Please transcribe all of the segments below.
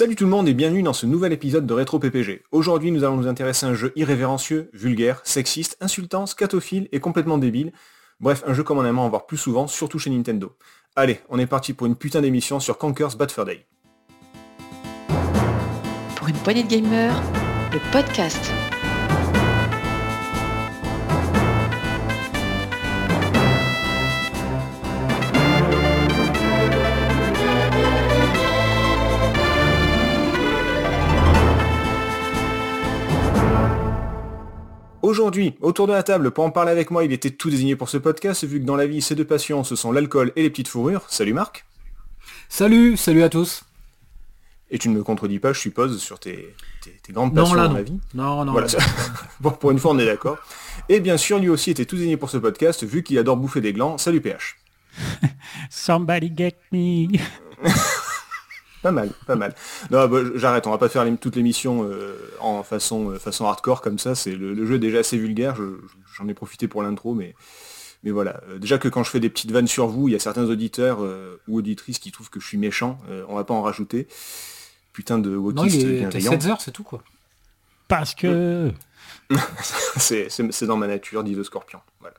Salut tout le monde et bienvenue dans ce nouvel épisode de Rétro PPG. Aujourd'hui nous allons nous intéresser à un jeu irrévérencieux, vulgaire, sexiste, insultant, scatophile et complètement débile. Bref, un jeu comme on aimerait en voir plus souvent, surtout chez Nintendo. Allez, on est parti pour une putain d'émission sur Conker's Bad Fur Day. Pour une poignée de gamers, le podcast. Aujourd'hui, autour de la table, pour en parler avec moi, il était tout désigné pour ce podcast, vu que dans la vie, ces deux passions, ce sont l'alcool et les petites fourrures. Salut Marc Salut, salut à tous Et tu ne me contredis pas, je suppose, sur tes, tes- tes grandes passions Non, là, dans non. la vie Non, non. Voilà. non. bon, pour une fois, on est d'accord. Et bien sûr, lui aussi était tout désigné pour ce podcast, vu qu'il adore bouffer des glands. Salut PH Somebody get me. Pas mal, pas mal. Non, bah, j'arrête, on va pas faire les- toute l'émission euh, en façon, euh, façon hardcore comme ça. C'est le, le jeu est déjà assez vulgaire. je- J'en ai profité pour l'intro, mais, mais voilà. Euh, déjà que quand je fais des petites vannes sur vous, il y a certains auditeurs euh, ou auditrices qui trouvent que je suis méchant. Euh, on va pas en rajouter. Putain de Non, wokiste il est t'as bienveillant. 7 heures, c'est tout quoi. Parce que... C'est c'est- c'est dans ma nature, dit le scorpion. Voilà.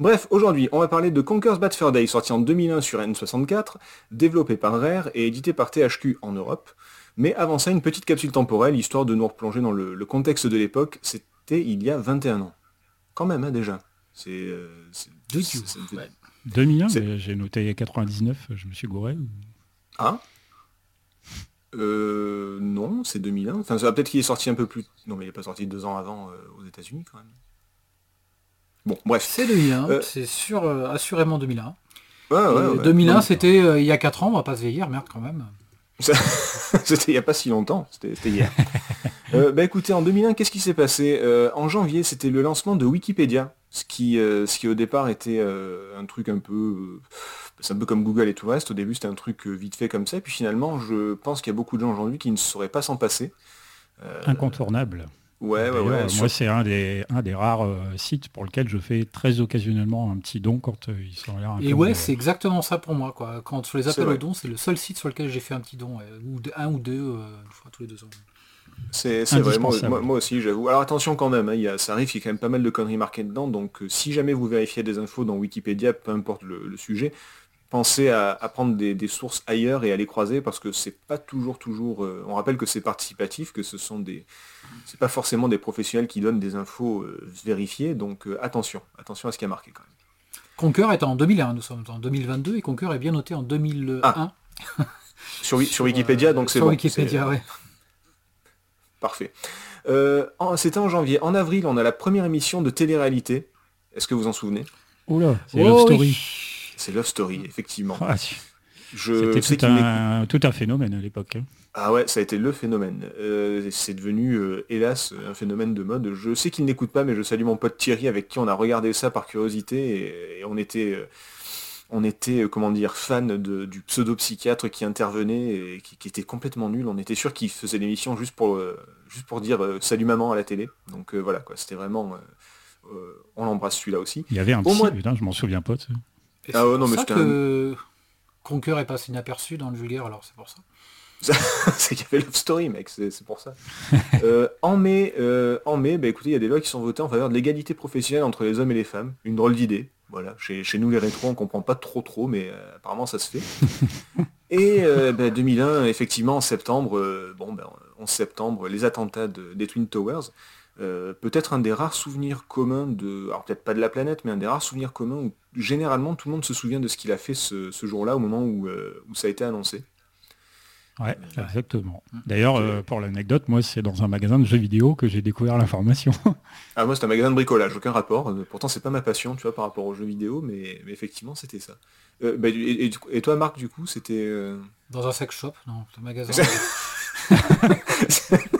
Bref, aujourd'hui, on va parler de Conker's Bad Fur Day, sorti en 2001 sur N64, développé par Rare et édité par THQ en Europe. Mais avant ça, une petite capsule temporelle, histoire de nous replonger dans le, le contexte de l'époque. C'était il y a 21 ans. Quand même, hein, déjà. C'est... euh, c'est- Oui, c'est- tu- ça me fait- ouais. 2001, C'est- mais j'ai noté 99, je me suis gouré. ou- Ah euh, non, c'est 2001. Enfin, ça va peut-être qu'il est sorti un peu plus... Non, mais il n'est pas sorti deux ans avant euh, aux États-Unis quand même. Bon, bref. C'est 2001, Euh, c'est sûr, euh, assurément 2001. Ouais, ouais, Et ouais. 2001, Non, c'était euh, il y a 4 ans, on va pas se vieillir, merde quand même. C'était il n'y a pas si longtemps, c'était hier. Euh, bah écoutez, en 2001, qu'est-ce qui s'est passé? Euh, En janvier, c'était le lancement de Wikipédia, ce qui, euh, ce qui au départ était euh, un truc un peu... c'est un peu comme Google et tout le reste. Au début, c'était un truc vite fait comme ça. Et puis finalement, je pense qu'il y a beaucoup de gens aujourd'hui qui ne sauraient pas s'en passer. Incontournable. Ouais, ouais, ouais. Moi, sur- c'est un des, un des rares euh, sites pour lequel je fais très occasionnellement un petit don quand euh, ils sont là. un Et peu, ouais, euh, c'est exactement ça pour moi. quoi. Quand sur les vrai. aux dons, c'est le seul site sur lequel j'ai fait un petit don, ouais, ou de- un ou deux, euh, une fois tous les deux ans. C'est c'est vrai, moi, moi- moi aussi j'avoue. Alors attention quand même, hein, il y a, ça arrive, il y a quand même pas mal de conneries marquées dedans, donc euh, si jamais vous vérifiez des infos dans Wikipédia, peu importe le, le sujet, pensez à, à prendre des, des sources ailleurs et à les croiser parce que c'est pas toujours toujours. euh, on rappelle que c'est participatif, que ce sont des. C'est pas forcément des professionnels qui donnent des infos euh, vérifiées, donc euh, attention, attention à ce qui a marqué quand même. Conquer est en 2001, nous sommes en 2022, et Conquer est bien noté en 2001. Ah, Sur, sur Wikipédia, donc c'est Sur bon. Wikipédia, c'est- ouais. Parfait. Euh, C'était en janvier. En avril, on a la première émission de télé-réalité. Est-ce que vous en souvenez? Oula, c'est Oh Love oui. C'est Love Story, effectivement. Ah. Je C'était tout, un, tout un phénomène à l'époque. hein. Ah ouais, ça a été le phénomène. Euh, c'est devenu, euh, hélas, un phénomène de mode. Je sais qu'il n'écoute pas, mais je salue mon pote Thierry avec qui on a regardé ça par curiosité et, et on était, euh, on était, comment dire, fan de- du pseudo-psychiatre qui intervenait et qui, qui était complètement nul. On était sûr qu'il faisait l'émission juste pour, euh, juste pour dire euh, salut maman à la télé. Donc euh, voilà quoi, c'était vraiment, on l'embrasse celui-là aussi. Il y avait un Au psy, moins- putain, je m'en souviens pas. Et Ah ouais, non, mais ça que Conquer est passé inaperçu dans le vulgaire, alors c'est pour ça. c'est qu'il y avait Love Story, mec, c'est pour ça. Euh, en mai, euh, en mai bah, écoutez, il y a des lois qui sont votées en faveur de l'égalité professionnelle entre les hommes et les femmes. Une drôle d'idée. Voilà, chez, chez nous les rétros, on comprend pas trop trop, mais euh, apparemment ça se fait. Et bah, 2001, effectivement, en septembre, bon, ben 11 septembre, les attentats de- des Twin Towers. Euh, peut-être un des rares souvenirs communs de, alors peut-être pas de la planète, mais un des rares souvenirs communs où généralement tout le monde se souvient de ce qu'il a fait ce, ce jour-là au moment où, euh, où ça a été annoncé. Ouais, exactement. D'ailleurs, euh, pour l'anecdote, moi, c'est dans un magasin de jeux vidéo que j'ai découvert l'information. Ah moi c'est un magasin de bricolage, aucun rapport. Euh, Pourtant c'est pas ma passion, tu vois, par rapport aux jeux vidéo, mais, mais effectivement c'était ça. Euh, bah, et, et toi Marc du coup c'était... euh, Dans un sex shop, non, le magasin.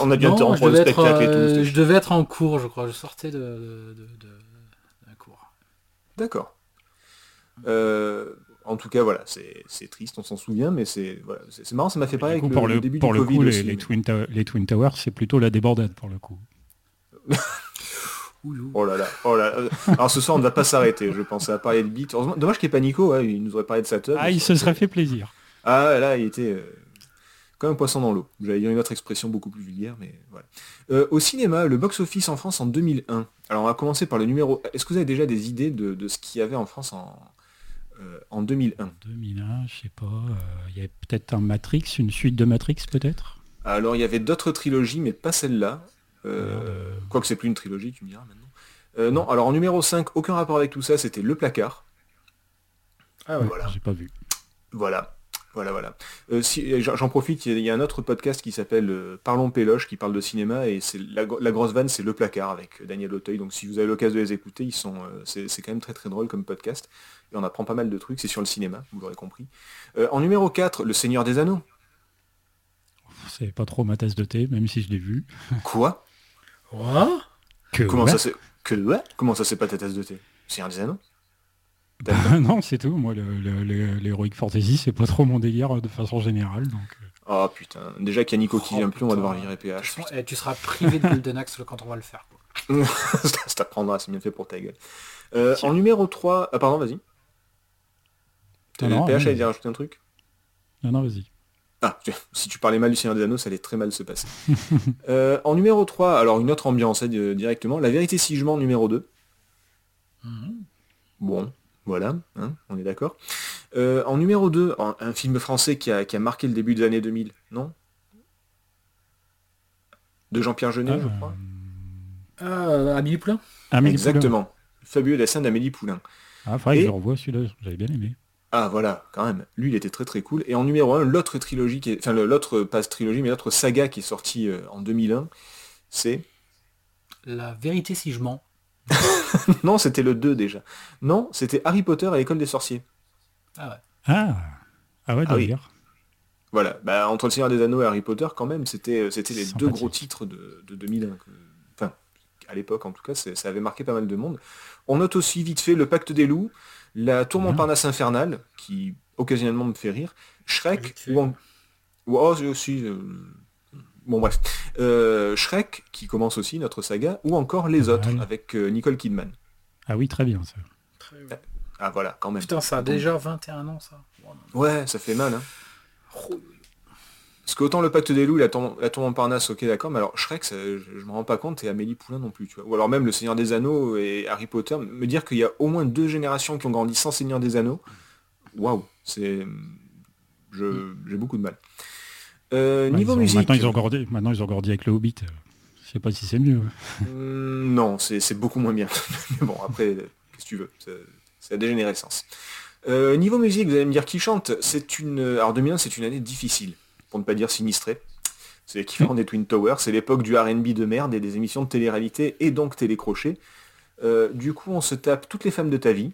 On a dû Non, le devais être, spectacle et tout. euh, je devais être en cours, je crois. Je sortais de, de, de- cours. D'accord. Euh, en tout cas voilà, c'est c'est triste, on s'en souvient, mais c'est voilà, marrant, ça m'a fait pareil coup, avec pour le, le, début pour du le Covid coup, les, aussi, les mais- Twin Tow- les Twin Towers, c'est plutôt la débandade pour le coup. Oh là là, oh là là. Alors ce soir on ne va pas s'arrêter, je pensais à parler de beat. Dommage qu'il n'y ait pas Nico, il nous aurait parlé de sa. Ah, il se serait fait plaisir. Ah là il était... euh, comme un poisson dans l'eau. J'allais dire une autre expression beaucoup plus vulgaire, mais voilà. Euh, au cinéma, le box-office en France en 2001. Alors on va commencer par le numéro... Est-ce que vous avez déjà des idées de, ce qu'il y avait en France en, euh, en 2001 2001, je sais pas. Il y avait peut-être un Matrix, une suite de Matrix peut-être? Alors il y avait d'autres trilogies, mais pas celle-là. Quoique c'est plus une trilogie, tu me diras maintenant. non, alors en numéro 5, aucun rapport avec tout ça, c'était Le Placard. Ah ouais, voilà. j'ai pas vu. Voilà. Voilà, voilà. Euh, si, j'en profite, il y, a un autre podcast qui s'appelle euh, Parlons Péloche qui parle de cinéma et c'est la, grosse vanne, c'est Le Placard avec Daniel Auteuil. Donc si vous avez l'occasion de les écouter, ils sont, euh, c'est, quand même très très drôle comme podcast. Et on apprend pas mal de trucs, c'est sur le cinéma, vous l'aurez compris. en numéro 4, Le Seigneur des Anneaux. C'est pas trop ma tasse de thé, même si je l'ai vu. Quoi? Que Comment ça c'est que Comment ça c'est pas ta tasse de thé? Seigneur des Anneaux? non, c'est tout. Moi, l'Heroic Fantasy, c'est pas trop mon délire de façon générale. Donc... Euh. Oh putain, déjà qu'il y a Nico qui vient plus, on va devoir virer PH. Eh, tu seras privé de Golden Axe quand on va le faire. ça t'apprendra, c'est bien fait pour ta gueule. Euh, en numéro 3... Ah pardon, vas-y. PH allait dire rajouter un truc Non, non, vas-y. Ah, si tu parlais mal du Seigneur des Anneaux, ça allait très mal se passer. Euh, en numéro 3, alors une autre ambiance hein, directement, La vérité si je mens numéro 2. Mhm. Bon, voilà, hein, on est d'accord. Euh, en numéro 2, un film français qui a, marqué le début des années 2000, non? De Jean-Pierre Jeunet, je crois. Ah, Amélie Poulain Exactement. Fabuleux dessin d'Amélie Poulain. Ah, faudrait que je revoie celui-là, j'avais bien aimé. Ah voilà, quand même. Lui, il était très très cool. Et en numéro 1, l'autre trilogie, qui est... enfin l'autre, pas trilogie, mais l'autre saga qui est sortie euh, en 2001, c'est... La vérité si je mens. non, c'était le 2 déjà. Non, c'était Harry Potter à l'école des sorciers. Ah ouais. Ah, ah ouais, ah Voilà, bah, entre le Seigneur des Anneaux et Harry Potter, quand même, c'était euh, c'était les deux gros titres de, 2001. Enfin, à l'époque, en tout cas, ça avait marqué pas mal de monde. On note aussi vite fait le Pacte des loups, la Tour Montparnasse infernale, qui occasionnellement me fait rire, Shrek, ou Oh, aussi, euh, Bon bref. Euh, Shrek, qui commence aussi notre saga, ou encore Les Autres, avec euh, Nicole Kidman. Ah oui, très bien ça. Ah voilà, quand même. Putain, ça a déjà 21 ans ça. Ouais, ça fait mal. Hein. Parce qu'autant le pacte des loups, la tour, la tour Montparnasse, ok d'accord, mais alors Shrek, je, je me rends pas compte, et Amélie Poulain non plus, tu vois. Ou alors même le Seigneur des Anneaux et Harry Potter, me dire qu'il y a au moins deux générations qui ont grandi sans Seigneur des Anneaux, waouh, c'est... J'ai beaucoup de mal. Euh, niveau musique. Maintenant ils, ont grandi, maintenant ils ont avec le Hobbit. Je sais pas si c'est mieux. Hmm, non, c'est beaucoup moins bien. Mais bon, après, qu'est-ce que tu veux C'est la dégénérescence. Euh, niveau musique, vous allez me dire qui chante C'est une. Alors 2001, c'est une année difficile, pour ne pas dire sinistrée. C'est l'équivalent des Twin Towers, c'est l'époque du RB de merde et des émissions de télé-réalité et donc télécrochet. Euh, du coup, on se tape toutes les femmes de ta vie.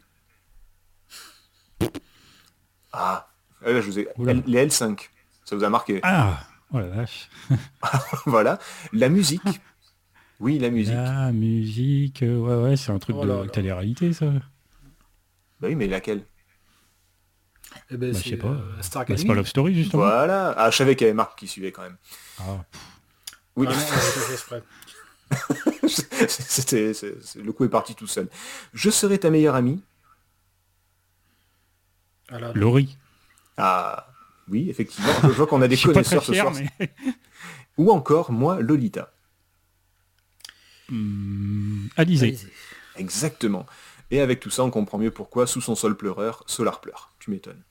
Ah, là, je vous ai... les L5. Ça vous a marqué? Ah, oh la vache. voilà. La musique. Oui, la musique. La musique, ouais, ouais, c'est un truc oh de télé-réalité, ça. Bah oui, mais laquelle? Eh ben, bah, je sais pas. Euh, Star bah, c'est pas Love Story, justement. Voilà. Ah, je savais qu'il y avait Marc qui suivait quand même. Ah. Oui. C'était, le coup est parti tout seul. Je serai ta meilleure amie. Laurie. Ah, oui, effectivement. Je vois qu'on a des connaisseurs ce soir. Ou encore, moi, Lolita. Mmh, Alizé. Exactement. Et avec tout ça, on comprend mieux pourquoi, sous son sol pleureur, Solar pleure. Tu m'étonnes.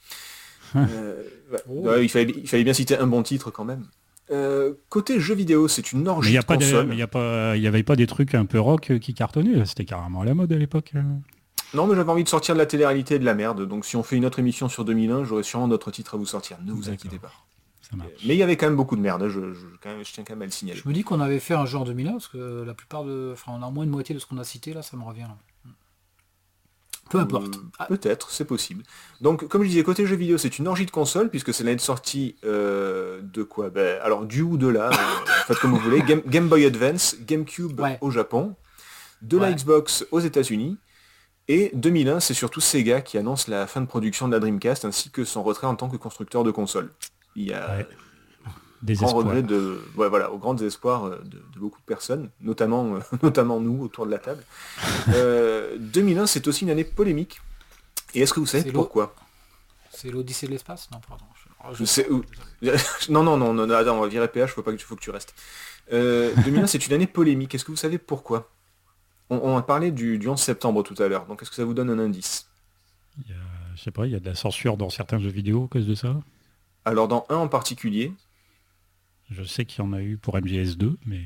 Euh, oh. il, fallait, bien citer un bon titre quand même. Euh, côté jeu vidéo, c'est une orgie de console. Mais il n'y avait pas des trucs un peu rock qui cartonnaient. C'était carrément à la mode à l'époque. Non, mais j'avais envie de sortir de la télé-réalité et de la merde. Donc si on fait une autre émission sur 2001, j'aurai sûrement d'autres titres à vous sortir. Ne vous inquiétez pas. Mais il y avait quand même beaucoup de merde. Je, tiens quand même à le signaler. Je me dis qu'on avait fait un jeu en 2001 parce que la plupart de, enfin, on a moins de moitié de ce qu'on a cité là, ça me revient. Peu importe. Euh, peut-être, c'est possible. Donc, comme je disais, côté jeux vidéo, c'est une orgie de console, puisque c'est l'année de sortie euh, de quoi? Ben, Alors, du ou de là, euh, faites comme vous voulez. Game, Boy Advance, GameCube au Japon, de la Xbox aux États-Unis, et 2001, c'est surtout Sega qui annonce la fin de production de la Dreamcast ainsi que son retrait en tant que constructeur de console. Il y a des grand regret de, voilà, au grand désespoir euh, de, beaucoup de personnes, notamment, euh, notamment nous autour de la table. 2001, euh, c'est aussi une année polémique. Et est-ce que vous savez pourquoi? C'est l'Odyssée de l'espace? Non, pardon. non, non, non, non, attends, on va virer PH, faut pas que, faut que tu restes. Euh, 2001, c'est une année polémique. Est-ce que vous savez pourquoi? On, a parlé du, 11 septembre tout à l'heure, donc est-ce que ça vous donne un indice il Je sais pas, il y a de la censure dans certains jeux vidéo à cause de ça? Alors dans un en particulier. Je sais qu'il y en a eu pour MGS2, mais...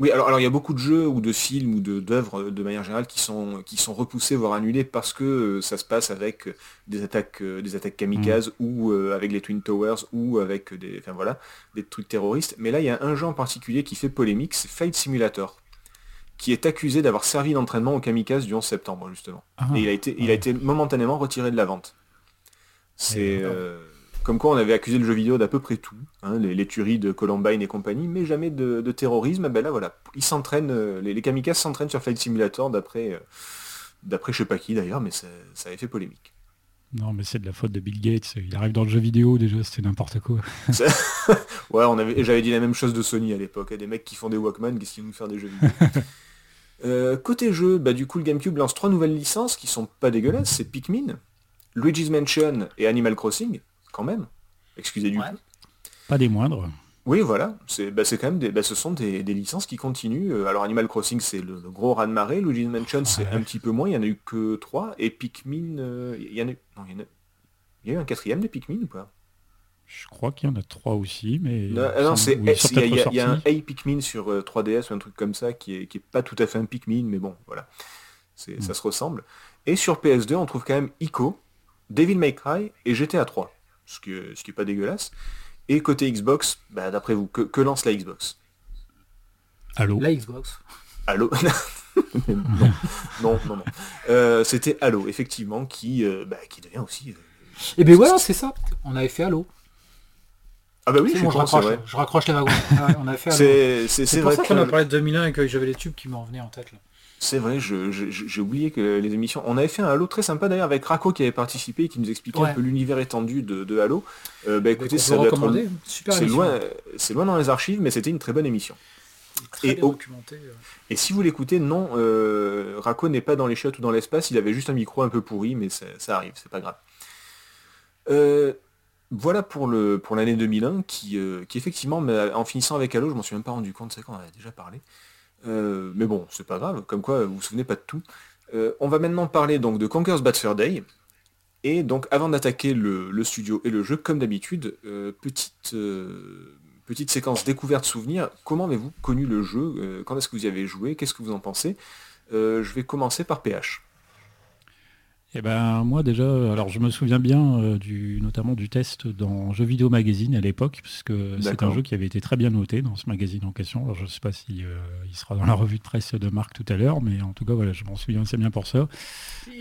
Oui, alors, alors il y a beaucoup de jeux ou de films ou d'œuvres de, manière générale qui sont, qui sont repoussés, voire annulés parce que euh, ça se passe avec des attaques, euh, des attaques kamikazes mm. ou euh, avec les Twin Towers ou avec des, enfin, voilà, des trucs terroristes. Mais là, il y a un jeu en particulier qui fait polémique, c'est Fight Simulator qui est accusé d'avoir servi d'entraînement au kamikaze du 11 septembre, justement. Ah. et il a, été, il a été momentanément retiré de la vente. C'est... Comme quoi on avait accusé le jeu vidéo d'à peu près tout, hein, les, tueries de Columbine et compagnie, mais jamais de, terrorisme. Ben là voilà, ils s'entraînent, euh, les, kamikazes s'entraînent sur Flight Simulator d'après euh, d'après je sais pas qui d'ailleurs, mais ça, avait fait polémique. Non mais c'est de la faute de Bill Gates, il arrive dans le jeu vidéo déjà, c'était n'importe quoi. ouais, on avait, j'avais dit la même chose de Sony à l'époque, des mecs qui font des Walkman, qu'est-ce qu'ils vont faire des jeux vidéo? euh, côté jeu, bah, du coup le GameCube lance trois nouvelles licences qui sont pas dégueulasses, c'est Pikmin, Luigi's Mansion et Animal Crossing quand même. Excusez du coup. Pas des moindres. Oui, voilà. C'est bah, quand même des, bah, ce sont des, licences qui continuent. Euh, alors Animal Crossing, c'est le, gros raz de marée. Luigi's Mansion, c'est un petit peu moins. Il y en a eu que trois. Et Pikmin, euh, il y en a eu. Non, il y, a... il y a eu un quatrième de Pikmin ou pas? Je crois qu'il y en a trois aussi, mais. Non, c'est il, y a, un A Pikmin sur 3DS euh, ou un truc comme ça qui est, qui est pas tout à fait un Pikmin, mais bon, voilà. c'est Ça hmm. se ressemble. Et sur PS2, on trouve quand même Ico, Devil May Cry et GTA 3 ce qui, ce qui est pas dégueulasse. Et côté Xbox, bah, d'après vous, que, lance la Xbox? Halo La Xbox. Halo Non, non, non. Euh, c'était Halo, effectivement, qui, euh, bah, qui devient aussi... et euh, eh bien voilà, c'est ça. On avait fait Halo. Ah bah oui, je, raccroche, je raccroche les wagons. on avait fait. C'est pour ça qu'on a parlé de 2001 et que j'avais les tubes qui m'en venaient en tête. Là. C'est vrai, j'ai oublié que les émissions. On avait fait un Halo très sympa d'ailleurs avec Rako qui avait participé et qui nous expliquait un peu l'univers étendu de, Halo. Euh, bah écoutez, ça C'est loin, c'est loin dans les archives, mais c'était une très bonne émission. et, euh. et si vous l'écoutez, non, euh, Rako n'est pas dans les chiottes ou dans l'espace, il avait juste un micro un peu pourri, mais ça, arrive, c'est pas grave. Euh, voilà pour l'année 2001 qui, qui effectivement, en finissant avec Halo, je m'en suis même pas rendu compte, c'est qu'on en a déjà parlé. Euh, mais bon, c'est pas grave, comme quoi vous vous souvenez pas de tout. Euh, on va maintenant parler de Conker's Bad Fur Day. Et donc avant d'attaquer le, studio et le jeu, comme d'habitude, euh, petite, petite séquence découverte souvenir. Comment avez-vous connu le jeu? Quand est-ce que vous y avez joué? Qu'est-ce que vous en pensez? Je vais commencer par PH. Eh ben moi déjà, alors je me souviens bien euh, du, notamment du test dans Jeux Vidéo Magazine à l'époque, parce que c'est un jeu qui avait été très bien noté dans ce magazine en question. Alors je ne sais pas si euh, il sera dans la revue de presse de Marc tout à l'heure, mais en tout cas voilà, je m'en souviens assez bien pour ça.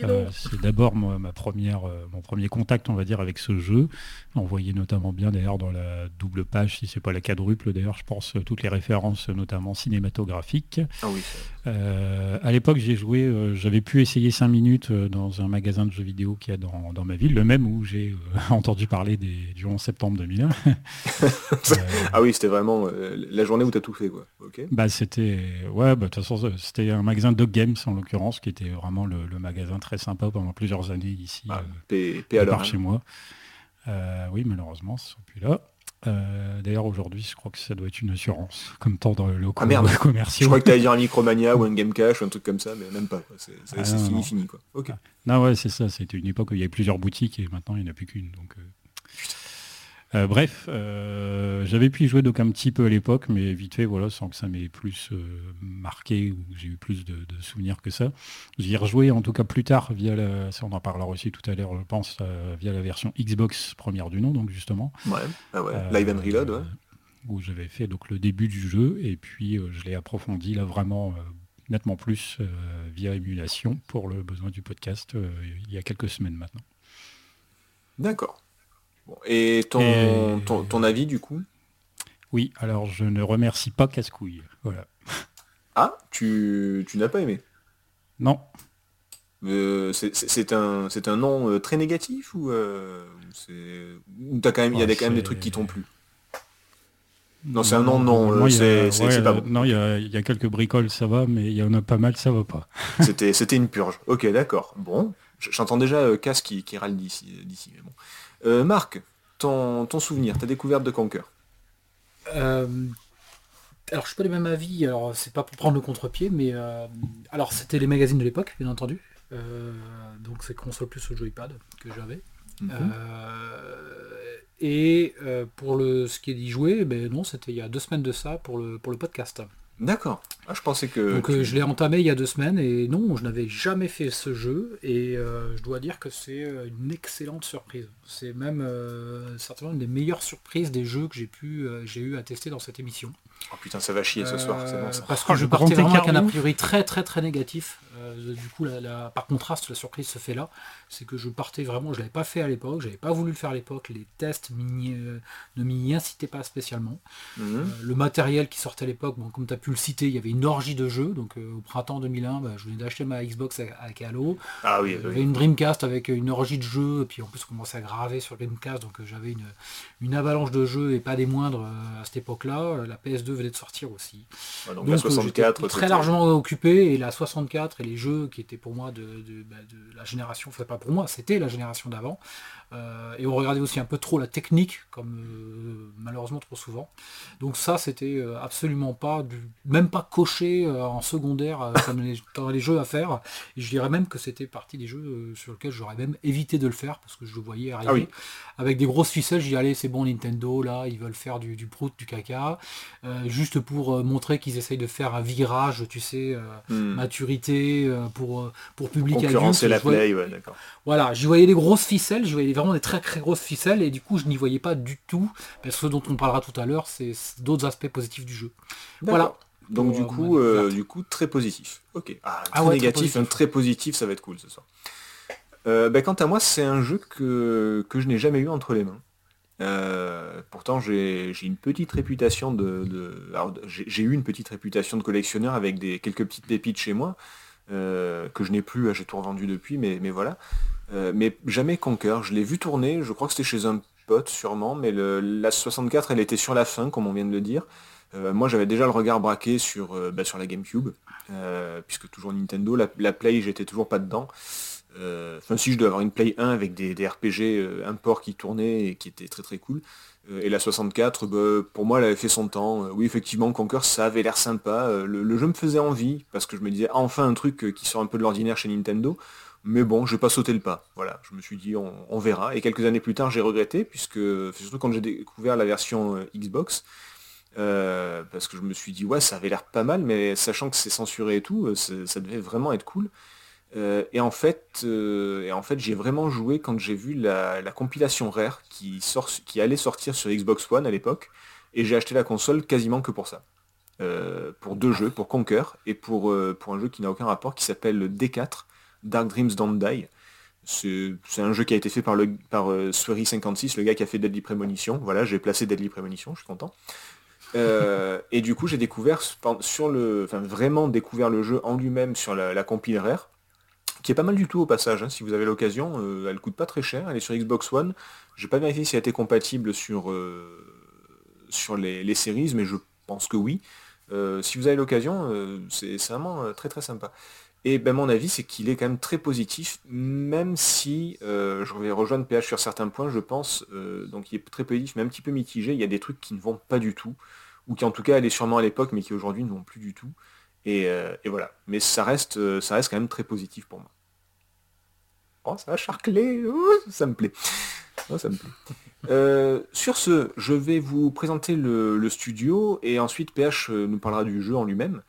Euh, c'est d'abord ma première, mon premier contact, on va dire, avec ce jeu. On voyait notamment bien d'ailleurs dans la double page, si c'est pas la quadruple d'ailleurs, je pense toutes les références, notamment cinématographiques. Ah oui. à l'époque, j'ai joué, j'avais pu essayer 5 minutes dans un magazine magasin de jeux vidéo qu'il y a dans, ma ville, le même où j'ai euh, entendu parler des, du 11 septembre 2001. ah oui, c'était vraiment euh, la journée où tu as tout fait. Quoi. Bah, c'était ouais, bah, de toute façon, c'était un magasin Dog Games en l'occurrence, qui était vraiment le, magasin très sympa pendant plusieurs années ici, ah, euh, par chez moi. oui, malheureusement, ce sont plus là. Euh, d'ailleurs, aujourd'hui, je crois que ça doit être une assurance, comme tant dans le locaux ah commerciaux. Je crois que tu allais dire un Micromania ou un Game Cash ou un truc comme ça, mais même pas. C'est ah, fini, fini. Quoi. Ok. Non, ouais, c'est ça. C'était une époque où il y avait plusieurs boutiques et maintenant il n'y en a plus qu'une. Donc, euh, euh, bref, euh, j'avais pu y jouer donc un petit peu à l'époque, mais vite fait, voilà, sans que ça m'ait plus euh, marqué ou j'ai eu plus de, souvenirs que ça. J'y ai rejoué en tout cas plus tard via la, ça on en parlera aussi tout à l'heure, je pense, via la version Xbox première du nom, donc justement. Ouais, ah ouais. Live and Reload, ouais. Où j'avais fait donc le début du jeu et puis je l'ai approfondi là vraiment nettement plus via émulation pour le besoin du podcast il y a quelques semaines maintenant. D'accord et, ton, Ton, avis du coup? Oui, alors je ne remercie pas Casse-Couille. Voilà. Ah, tu, tu n'as pas aimé? Non. Euh, c'est un, un nom euh, très négatif ou, euh, as quand même, il y a quand même des trucs qui t'ont plu? Non, c'est un nom, non. c'est pas bon. Non, il y, a, quelques bricoles, ça va, mais il y en a pas mal, ça va pas. C'était une purge. Ok, d'accord. Bon, j'entends déjà Casse qui, qui râle d'ici. mais bon. Euh, Marc, ton, ton souvenir, ta découverte de Conquer euh, alors je suis pas du même avis, alors c'est pas pour prendre le contre-pied, mais alors c'était les magazines de l'époque, bien entendu. donc c'est console plus le joypad que j'avais. Mhm. et pour le ce qui est d'y jouer, ben non, c'était il y a deux semaines de ça pour le, pour le podcast. D'accord. Ah, je pensais que. Donc euh, je l'ai entamé il y a deux semaines et non, je n'avais jamais fait ce jeu et euh, je dois dire que c'est euh, une excellente surprise. C'est même certainement une des meilleures surprises des jeux que j'ai pu j'ai eu à tester dans cette émission. Oh putain, ça va chier ce soir, c'est bon ça. Parce que oh, je partais vraiment avec un a priori très très très négatif. Du coup, la, par contraste, la surprise se fait là. C'est que je partais vraiment, je l'avais pas fait à l'époque, j'avais pas voulu le faire à l'époque. Les tests ne m'y incitaient pas spécialement. Mhm. le matériel qui sortait à l'époque, bon, comme tu as pu le citer, il y avait une orgie de jeux. Donc euh, au printemps 2001, bah, je venais d'acheter ma Xbox avec Halo. Ah oui, j'avais une Dreamcast avec une orgie de jeux. Et puis en plus, on commençait à graver sur Dreamcast. Donc euh, j'avais une, une avalanche de jeux et pas des moindres euh, à cette époque-là. La PS2 venait de sortir aussi. donc, la 64, très largement occupé. Et la 64 les jeux qui étaient pour moi bah, de la génération, enfin pas pour moi, c'était la génération d'avant. Euh, et on regardait aussi un peu trop la technique, comme euh, malheureusement trop souvent. Donc ça, c'était euh, absolument pas, du, même pas coché en secondaire comme dans les jeux à faire. Et je dirais même que c'était partie des jeux sur lesquels j'aurais même évité de le faire parce que je le voyais arriver ah avec des grosses ficelles. Dit allez, c'est bon Nintendo, là, ils veulent faire du, du prout, du caca, juste pour montrer qu'ils essayent de faire un virage, tu sais, hmm. maturité pour pour public adulte. la play, ouais, d'accord. Voilà, j'y voyais des grosses ficelles, j'y voyais des très très grosses ficelles et du coup je n'y voyais pas du tout. Parce que ce dont on parlera tout à l'heure, c'est d'autres aspects positifs du jeu. Voilà. Donc du euh, coup, euh, du coup, très positif. Ok. Ah, ah très négatif, un très positif, ça va être cool ce soir. Euh, ben, quant à moi, c'est un jeu que, que je n'ai jamais eu entre les mains. pourtant, j'ai une petite réputation de... j'ai eu une petite réputation de collectionneur avec des, quelques petites pépites chez moi, que je n'ai plus, j'ai tout revendu depuis, mais, mais voilà. Euh, mais jamais Conquer. Je l'ai vu tourner, je crois que c'était chez un pote sûrement, mais la 64 elle était sur la fin, comme on vient de le dire. Euh, moi j'avais déjà le regard braqué sur, euh, bah, la GameCube, puisque toujours Nintendo, la, Play j'étais toujours pas dedans. Enfin si je dois avoir une Play 1 avec des, RPG import qui tournaient et qui étaient très très cool. et la 64, bah, pour moi elle avait fait son temps. oui effectivement Conquer ça avait l'air sympa. Le, jeu me faisait envie, parce que je me disais enfin un truc qui sort un peu de l'ordinaire chez Nintendo. Mais bon, je n'ai pas sauté le pas. Voilà, je me suis dit, on, verra. Et quelques années plus tard, j'ai regretté, puisque surtout quand j'ai découvert la version euh, Xbox, euh, parce que je me suis dit, ouais, ça avait l'air pas mal, mais sachant que c'est censuré et tout, euh, ça devait vraiment être cool. et en fait, en fait j'ai vraiment joué quand j'ai vu la, compilation Rare qui, sort, qui allait sortir sur Xbox One à l'époque, et j'ai acheté la console quasiment que pour ça. pour deux jeux, pour Conquer, et pour, pour un jeu qui n'a aucun rapport, qui s'appelle D4, Dark Dreams Don't Die. C'est un jeu qui a été fait par, le, par 56, euh, le gars qui a fait Deadly Premonition. Voilà, j'ai placé Deadly Premonition, je suis content. Euh, et du coup, j'ai découvert sur le, vraiment découvert le jeu en lui-même sur la, compile rare, qui est pas mal du tout au passage. Hein, si vous avez l'occasion, euh, elle coûte pas très cher. Elle est sur Xbox One. J'ai pas vérifié si elle était compatible sur sur les, les séries, mais je pense que oui. si vous avez l'occasion, c'est vraiment très très sympa. Et ben, mon avis, c'est qu'il est quand même très positif, même si euh, je vais rejoindre PH sur certains points, je pense, euh, donc il est très positif, mais un petit peu mitigé. Il y a des trucs qui ne vont pas du tout, ou qui en tout cas allaient sûrement à l'époque, mais qui aujourd'hui ne vont plus du tout. Et, euh, voilà. Mais ça reste, ça reste quand même très positif pour moi. Oh, ça va charcler, ça me plaît. Oh, ça me plaît. sur ce, je vais vous présenter le, le, studio et ensuite PH nous parlera du jeu en lui-même,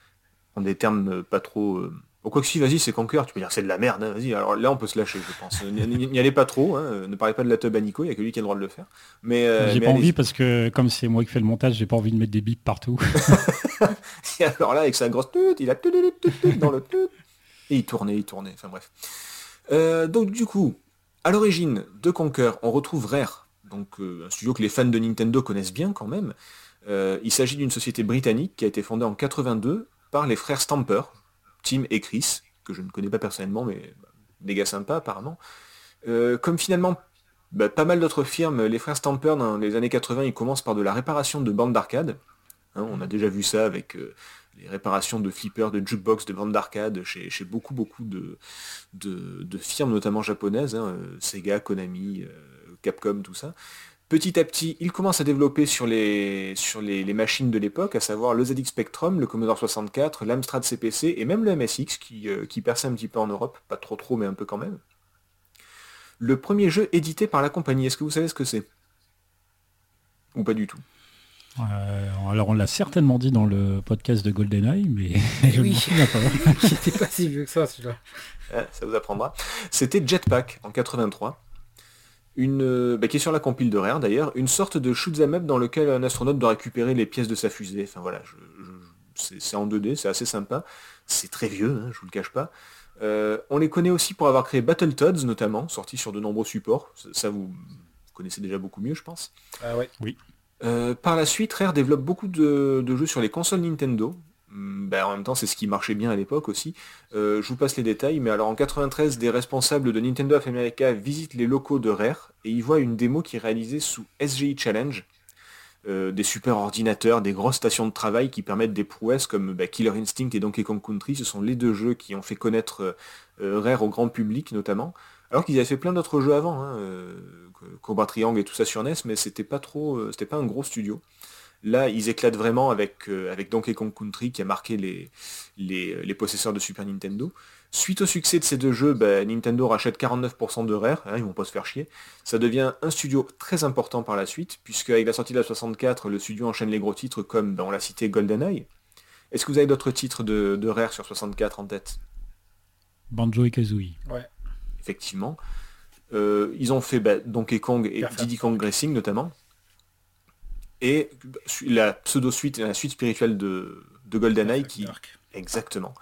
en des termes pas trop Bon, quoi que si, vas-y, c'est Conquer, tu peux dire c'est de la merde, hein, vas-y, alors là on peut se lâcher, je pense. N'y allez pas trop, hein, ne parlez pas de la tub à Nico, il n'y a que lui qui a le droit de le faire. Mais, euh, j'ai pas envie parce que comme c'est moi qui fais le montage, j'ai pas envie de mettre des bips partout. et alors là, avec sa grosse tute, il a dans le et il tournait, il tournait, enfin bref. Euh, donc du coup, à l'origine de Conquer, on retrouve Rare, donc euh, un studio que les fans de Nintendo connaissent bien quand même. il s'agit d'une société britannique qui a été fondée en 82 par les frères Stamper, Tim et Chris, que je ne connais pas personnellement, mais bah, des gars sympas apparemment. Euh, comme finalement bah, pas mal d'autres firmes, les frères Stamper dans les années 80, ils commencent par de la réparation de bandes d'arcade. Hein, on a déjà vu ça avec euh, les réparations de flippers, de jukebox, de bandes d'arcade chez, beaucoup beaucoup de, firmes, notamment japonaises, hein, Sega, Konami, euh, Capcom, tout ça. Petit à petit, il commence à développer sur les, sur les, machines de l'époque, à savoir le ZX Spectrum, le Commodore 64, l'Amstrad CPC et même le MSX qui, euh, qui perçait un petit peu en Europe, pas trop trop mais un peu quand même. Le premier jeu édité par la compagnie, est-ce que vous savez ce que c'est? Ou pas du tout? Euh, alors on l'a certainement dit dans le podcast de GoldenEye, mais je oui. pas. C'était pas si vieux que ça celui-là. ça vous apprendra. C'était Jetpack en 83 une, euh, bah, qui est sur la compile de Rare d'ailleurs, une sorte de shoot'em up dans lequel un astronaute doit récupérer les pièces de sa fusée. Enfin voilà, c'est en 2D, c'est assez sympa. C'est très vieux, hein, je vous le cache pas. Euh, on les connaît aussi pour avoir créé Battletoads notamment, sorti sur de nombreux supports. Ça, vous, connaissez déjà beaucoup mieux, je pense. Ah ouais. Oui. Euh, par la suite, Rare développe beaucoup de, jeux sur les consoles Nintendo. Hmm, ben, en même temps, c'est ce qui marchait bien à l'époque aussi. Euh, je vous passe les détails, mais alors en 93, des responsables de Nintendo of America visitent les locaux de Rare et ils voient une démo qui est réalisée sous SGI Challenge. Euh, des super ordinateurs, des grosses stations de travail qui permettent des prouesses comme ben, Killer Instinct et Donkey Kong Country. Ce sont les deux jeux qui ont fait connaître Rare au grand public notamment. Alors qu'ils avaient fait plein d'autres jeux avant, hein, Cobra Triangle et tout ça sur NES, mais c'était pas trop, c'était pas un gros studio. Là, ils éclatent vraiment avec, euh, avec Donkey Kong Country qui a marqué les, les, possesseurs de Super Nintendo. Suite au succès de ces deux jeux, bah, Nintendo rachète 49% de Rare, hein, ils vont pas se faire chier. Ça devient un studio très important par la suite, puisque avec la sortie de la 64, le studio enchaîne les gros titres comme, bah, on l'a cité, GoldenEye. Est-ce que vous avez d'autres titres de, Rare sur 64 en tête? Banjo et Kazooie. Ouais. Effectivement. Euh, ils ont fait bah, Donkey Kong et Diddy Kong Racing notamment et la pseudo-suite, la suite spirituelle de, de GoldenEye qui... Exactement.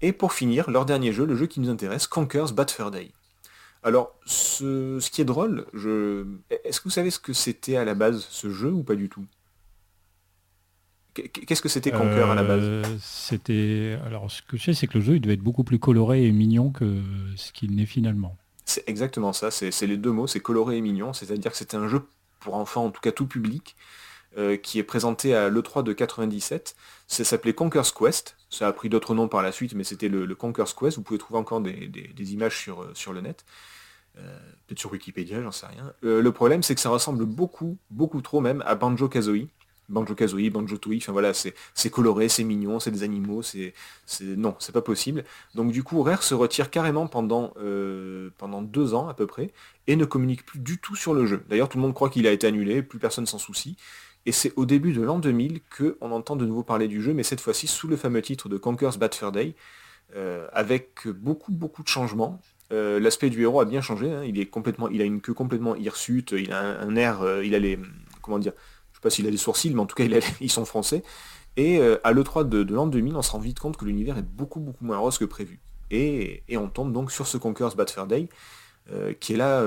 Et pour finir, leur dernier jeu, le jeu qui nous intéresse, Conker's Bad Fur Day. Alors, ce, qui est drôle, je... est-ce que vous savez ce que c'était à la base ce jeu ou pas du tout? Qu'est-ce que c'était Conker à la base? Euh, C'était. Alors, ce que je sais, c'est que le jeu, il devait être beaucoup plus coloré et mignon que ce qu'il n'est finalement. C'est exactement ça. C'est les deux mots. C'est coloré et mignon. C'est-à-dire que c'était un jeu pour enfants, en tout cas tout public, euh, qui est présenté à l'E3 de 97. Ça s'appelait Conker's Quest. Ça a pris d'autres noms par la suite, mais c'était le, Conker's Quest. Vous pouvez trouver encore des, images sur, euh, sur le net. Euh, peut-être sur Wikipédia, j'en sais rien. le problème, c'est que ça ressemble beaucoup, beaucoup trop même à Banjo-Kazooie. Banjo-Kazooie, Banjo-Tooie, enfin voilà, c'est coloré, c'est mignon, c'est des animaux, c'est... Non, c'est pas possible. Donc du coup, Rare se retire carrément pendant, pendant deux ans à peu près, et ne communique plus du tout sur le jeu. D'ailleurs, tout le monde croit qu'il a été annulé, plus personne s'en soucie. Et c'est au début de l'an 2000 qu'on entend de nouveau parler du jeu, mais cette fois-ci sous le fameux titre de Conker's Bad Fur Day, euh, avec beaucoup beaucoup de changements. Euh, l'aspect du héros a bien changé, hein. il, est complètement, il a une queue complètement hirsute, il a un, air, euh, il a les. Comment dire Je sais pas s'il a des sourcils, mais en tout cas ils sont français. Et à l'E3 de, l'an 2000, on se rend vite compte que l'univers est beaucoup beaucoup moins rose que prévu. Et, on tombe donc sur ce Conker's Bad Fur Day, qui est là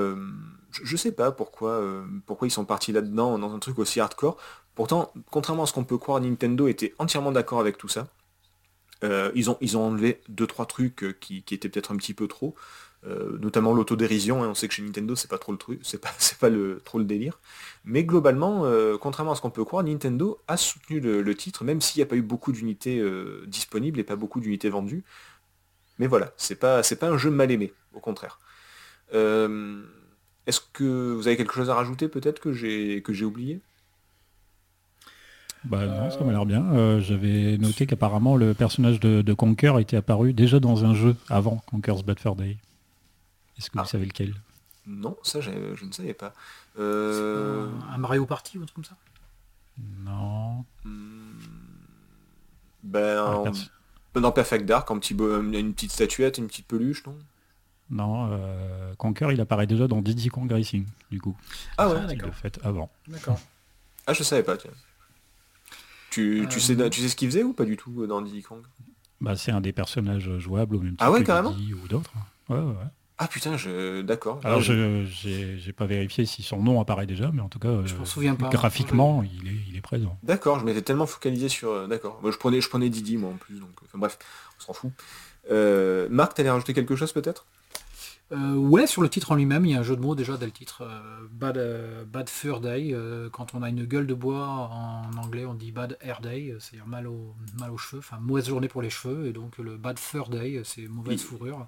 je, sais pas pourquoi, euh, pourquoi ils sont partis là-dedans dans un truc aussi hardcore. Pourtant, contrairement à ce qu'on peut croire, Nintendo était entièrement d'accord avec tout ça. Euh, ils, ont, ils ont enlevé deux trois trucs euh, qui, étaient peut-être un petit peu trop, notamment l'autodérision. Hein. on sait que chez Nintendo c'est pas trop le truc, c'est pas c'est pas le trop le délire. Mais globalement, contrairement à ce qu'on peut croire, Nintendo a soutenu le, titre, même s'il n'y a pas eu beaucoup d'unités disponibles et pas beaucoup d'unités vendues. Mais voilà, c'est pas c'est pas un jeu mal aimé, au contraire. Est-ce que vous avez quelque chose à rajouter peut-être que j'ai que j'ai oublié? Bah non, ça m'a l'air bien. Euh, j'avais noté qu'apparemment le personnage de, Conker était apparu déjà dans un jeu avant Conker's Bad Fur Day. Est-ce que vous ah. savez lequel? Non, ça je ne savais pas. Euh, un, Mario Party ou un truc comme ça? Non. Hmm. Ben, dans Perfect Dark, un petit, une petite statuette, une petite peluche, non? Non, euh, Conker, il apparaît déjà dans Diddy Kong Racing, du coup. Ah ouais, d'accord. fait avant. D'accord. Ah, je savais pas, tiens. Tu, tu, sais, tu sais ce qu'il faisait ou pas du tout euh, dans Diddy Kong? Bah, c'est un des personnages jouables au même ah ouais, carrément ou d'autres. Ouais, ouais. Ah putain, je... d'accord. Alors, je j'ai pas vérifié si son nom apparaît déjà, mais en tout cas, je souviens pas. graphiquement, il est, il est présent. D'accord, je m'étais tellement focalisé sur... Euh, d'accord. Moi, je prenais, je prenais Didi, moi, en plus. Donc, enfin, bref, on s'en fout. Euh, Marc, t'allais rajouter quelque chose, peut-être? Euh, ouais, sur le titre en lui-même, il y a un jeu de mots déjà dès le titre. Euh, bad, euh, bad Fur Day. quand on a une gueule de bois, en anglais, on dit Bad Hair Day, c'est-à-dire mal, au, mal aux cheveux, enfin mauvaise journée pour les cheveux. Et donc le Bad Fur Day, c'est mauvaise fourrure.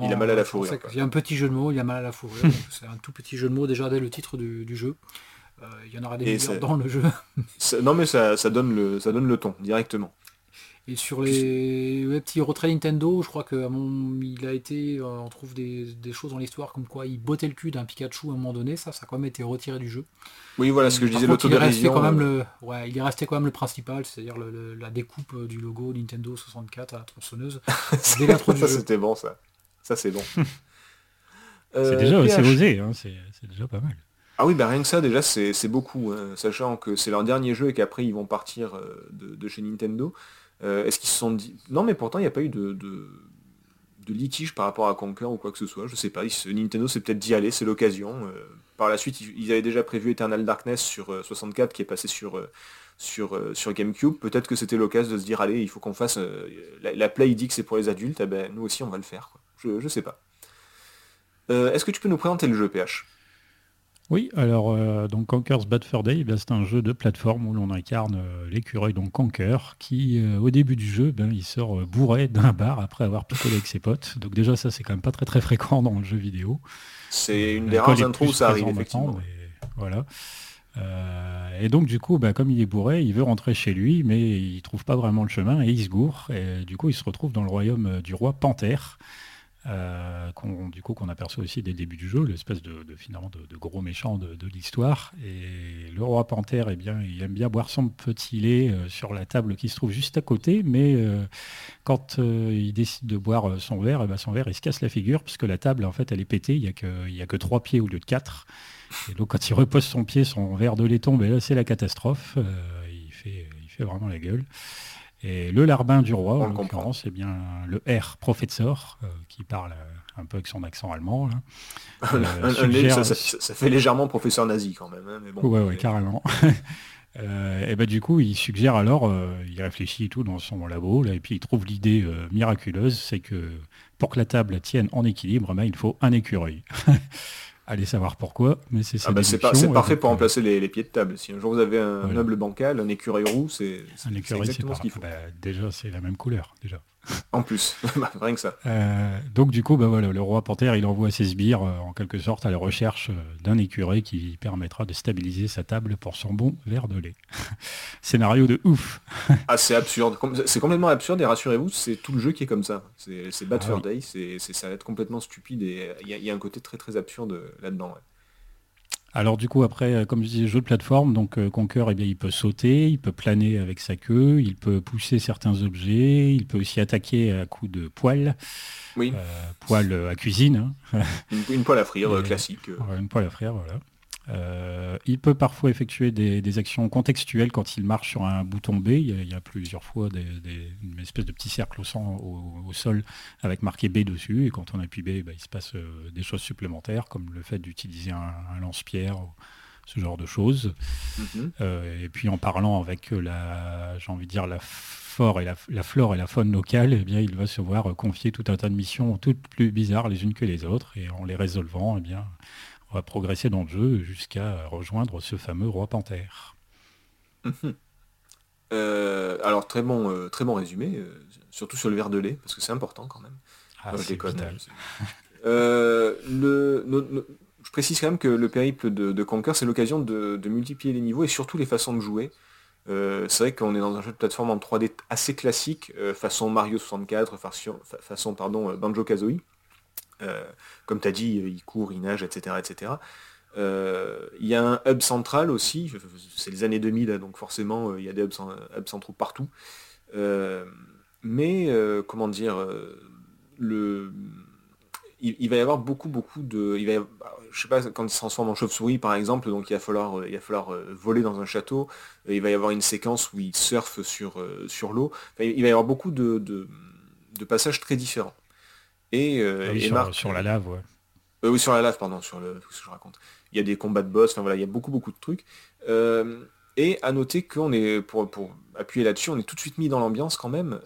il a mal à la fourrure. Il y a un petit jeu de mots, il a mal à la fourrure. c'est un tout petit jeu de mots déjà dès le titre du, jeu. Il y en aura des dans le jeu. non mais ça, donne le, ça donne le ton directement. Et sur les, petits retraits Nintendo, je crois qu'il a été, on trouve des, choses dans l'histoire comme quoi il bottait le cul d'un Pikachu à un moment donné, ça, ça a quand même été retiré du jeu. Oui, voilà ce que je disais, l'autodérision. quand même le, ouais, il est resté quand même le principal, c'est-à-dire la découpe du logo Nintendo 64 à la tronçonneuse. ça, c'était bon, ça. Ça, c'est bon. c'est déjà euh, osé, hein, c'est déjà pas mal. Ah oui, bah rien que ça, déjà, c'est beaucoup, hein, sachant que c'est leur dernier jeu et qu'après, ils vont partir euh, de chez Nintendo. Euh, est-ce qu'ils se sont dit... Non, mais pourtant, il n'y a pas eu de, de, litige par rapport à Conquer ou quoi que ce soit. Je sais pas. Nintendo s'est peut-être dit, allez, c'est l'occasion. Euh, par la suite, ils, avaient déjà prévu Eternal Darkness sur 64 euh, qui est passé sur, sur, sur GameCube. Peut-être que c'était l'occasion de se dire, allez, il faut qu'on fasse... La, Play dit que c'est pour les adultes, eh ben, nous aussi, on va le faire. Je, je sais pas. Est-ce que tu peux nous présenter le jeu, PH oui, alors euh, donc Conker's Bad Fur Day, eh c'est un jeu de plateforme où l'on incarne euh, l'écureuil donc Conker, qui euh, au début du jeu, ben, il sort bourré d'un bar après avoir picolé avec ses potes. Donc déjà ça c'est quand même pas très très fréquent dans le jeu vidéo. C'est une des rares intros où ça arrive effectivement. voilà. et donc du coup, ben, comme il est bourré, il veut rentrer chez lui, mais il trouve pas vraiment le chemin et il se gourre. Et du coup, il se retrouve dans le royaume du roi Panthère. Euh, qu'on, du coup qu'on aperçoit aussi dès le début du jeu, l'espèce de, finalement de, gros méchant de, l'histoire. Et le roi panthère, eh il aime bien boire son petit lait euh, sur la table qui se trouve juste à côté, mais euh, quand il décide de boire son verre, eh ben, son verre il se casse la figure puisque la table en fait elle est pétée, il n'y a, que, a que trois pieds au lieu de quatre. Et donc quand il repose son pied, son verre de lait tombe, et c'est la catastrophe. il fait vraiment la gueule. Et le larbin du roi, en l'occurrence, c'est bien le R professeur, euh, qui parle euh, un peu avec son accent allemand. Euh, ça, fait légèrement professeur nazi quand même. Hein, mais bon, ouais, carrément. et ben du coup, il suggère alors, il réfléchit et tout dans son labo, là, et puis il trouve l'idée miraculeuse, c'est que pour que la table tienne en équilibre, ben, il faut un écureuil. Allez savoir pourquoi, mais c'est ah bah c'est parfait pour remplacer les, pieds de table. Si un jour vous avez un meuble bancal, un écureuil roux, c'est exactement ce qu'il faut. Bah, déjà, c'est la même couleur, déjà. En plus, bah, rien que ça. Euh, donc du coup, bah, voilà, le roi panthère, il envoie ses sbires euh, en quelque sorte à la recherche euh, d'un écureuil qui permettra de stabiliser sa table pour son bon verre de lait. Scénario de ouf. ah, c'est absurde. C'est complètement absurde et rassurez-vous, c'est tout le jeu qui est comme ça. C'est Bad ah, Day, c'est ça va être complètement stupide et il y, a un côté très très absurde là-dedans. Alors du coup après, euh, comme je disais, jeu de plateforme, donc euh, Conquer, eh bien, il peut sauter, il peut planer avec sa queue, il peut pousser certains objets, il peut aussi attaquer à coups de poêle. Oui. Euh, poêle à cuisine. Hein. une, poêle à frire classique. une poêle à frire, voilà. Euh, il peut parfois effectuer des, actions contextuelles quand il marche sur un bouton B. Il y a, plusieurs fois des, une espèce de petit cercle au, sol avec marqué B dessus. Et quand on appuie B, bah, il se passe euh, des choses supplémentaires, comme le fait d'utiliser un, lance-pierre, ce genre de choses. Mhm. Euh, et puis en parlant avec la, j'ai envie de dire, la et la, flore et la faune locale, eh bien, il va se voir confier tout un tas de missions toutes plus bizarres les unes que les autres. Et en les résolvant, eh bien, on va progresser dans le jeu jusqu'à rejoindre ce fameux roi panthère. Mhm. Euh, alors très bon, euh, très bon résumé, euh, surtout sur le verre de lait, parce que c'est important quand même. Ah, je je précise quand même que le périple de, Conquer, c'est l'occasion de, multiplier les niveaux et surtout les façons de jouer. c'est vrai qu'on est dans un jeu de plateforme en 3D assez classique, façon Mario 64, façon, façon pardon, Banjo-Kazooie. Euh, comme tu as dit, il court, il nage, etc. etc. Euh, il y a un hub central aussi, c'est les années 2000, donc forcément euh, il y a des hubs, centraux partout. mais comment dire, le, il, va y avoir beaucoup beaucoup de. Il va je sais pas, quand il se transforme en chauve-souris par exemple, donc il va falloir, il va falloir voler dans un château, il va y avoir une séquence où il surfe sur, sur l'eau. il va y avoir beaucoup de, de passages très différents. Et, euh, ah sur, la lave, ouais. Euh, oui, sur la lave, pardon, sur le ce que je raconte. Il y a des combats de boss, enfin voilà, il y a beaucoup beaucoup de trucs. Euh, et à noter qu'on est, pour, pour appuyer là-dessus, on est tout de suite mis dans l'ambiance quand même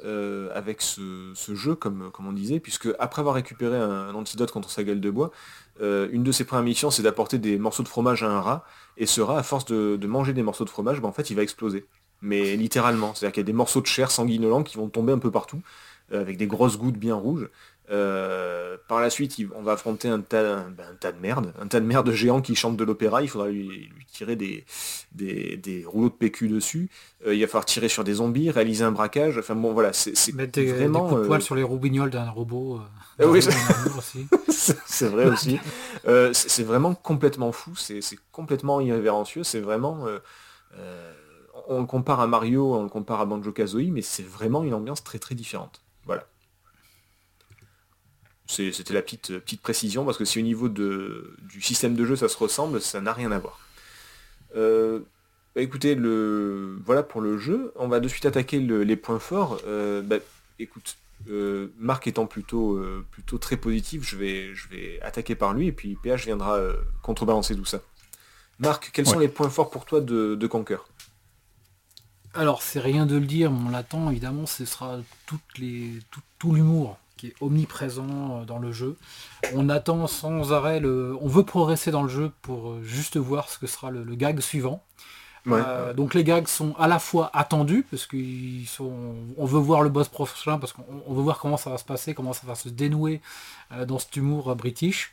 avec ce, jeu, comme, comme on disait, puisque après avoir récupéré un, antidote contre sa gueule de bois, une de ses premières missions, c'est d'apporter des morceaux de fromage à un rat, et ce rat, à force de, manger des morceaux de fromage, ben, en fait, il va exploser. Mais littéralement, c'est-à-dire qu'il y a des morceaux de chair sanguinolents qui vont tomber un peu partout, avec des grosses gouttes bien rouges. Euh, par la suite, on va affronter un tas, ben, un, tas de merde, un tas de merde géant qui chante de l'opéra. Il faudra lui, tirer des, des, rouleaux de PQ dessus. Euh, il va falloir tirer sur des zombies, réaliser un braquage. Enfin bon, voilà, c'est des, vraiment des coups de poil sur les roubignoles d'un robot. Ah oui, c'est vrai aussi. c'est vraiment complètement fou. C'est complètement irrévérencieux. C'est vraiment on le compare à Mario, on le compare à Banjo Kazooie, mais c'est vraiment une ambiance très très différente. C'était la petite, petite précision, parce que si au niveau de, du système de jeu ça se ressemble, ça n'a rien à voir. Euh, bah, écoutez, le, voilà pour le jeu. On va de suite attaquer les points forts. Euh, bah, écoute, euh, Marc étant plutôt, plutôt très positif, je vais, je vais attaquer par lui, et puis PH viendra contrebalancer tout ça. Marc, quels sont les points forts pour toi de, de Conquer? Alors, c'est rien de le dire, mais on l'attend, évidemment, ce sera toutes les, tout, l'humour qui est omniprésent euh, dans le jeu. On attend sans arrêt le. On veut progresser dans le jeu pour euh, juste voir ce que sera le, gag suivant. Euh, donc les gags sont à la fois attendus parce qu'ils sont, on veut voir le boss prochain parce qu'on veut voir comment ça va se passer, comment ça va se dénouer dans cet humour british.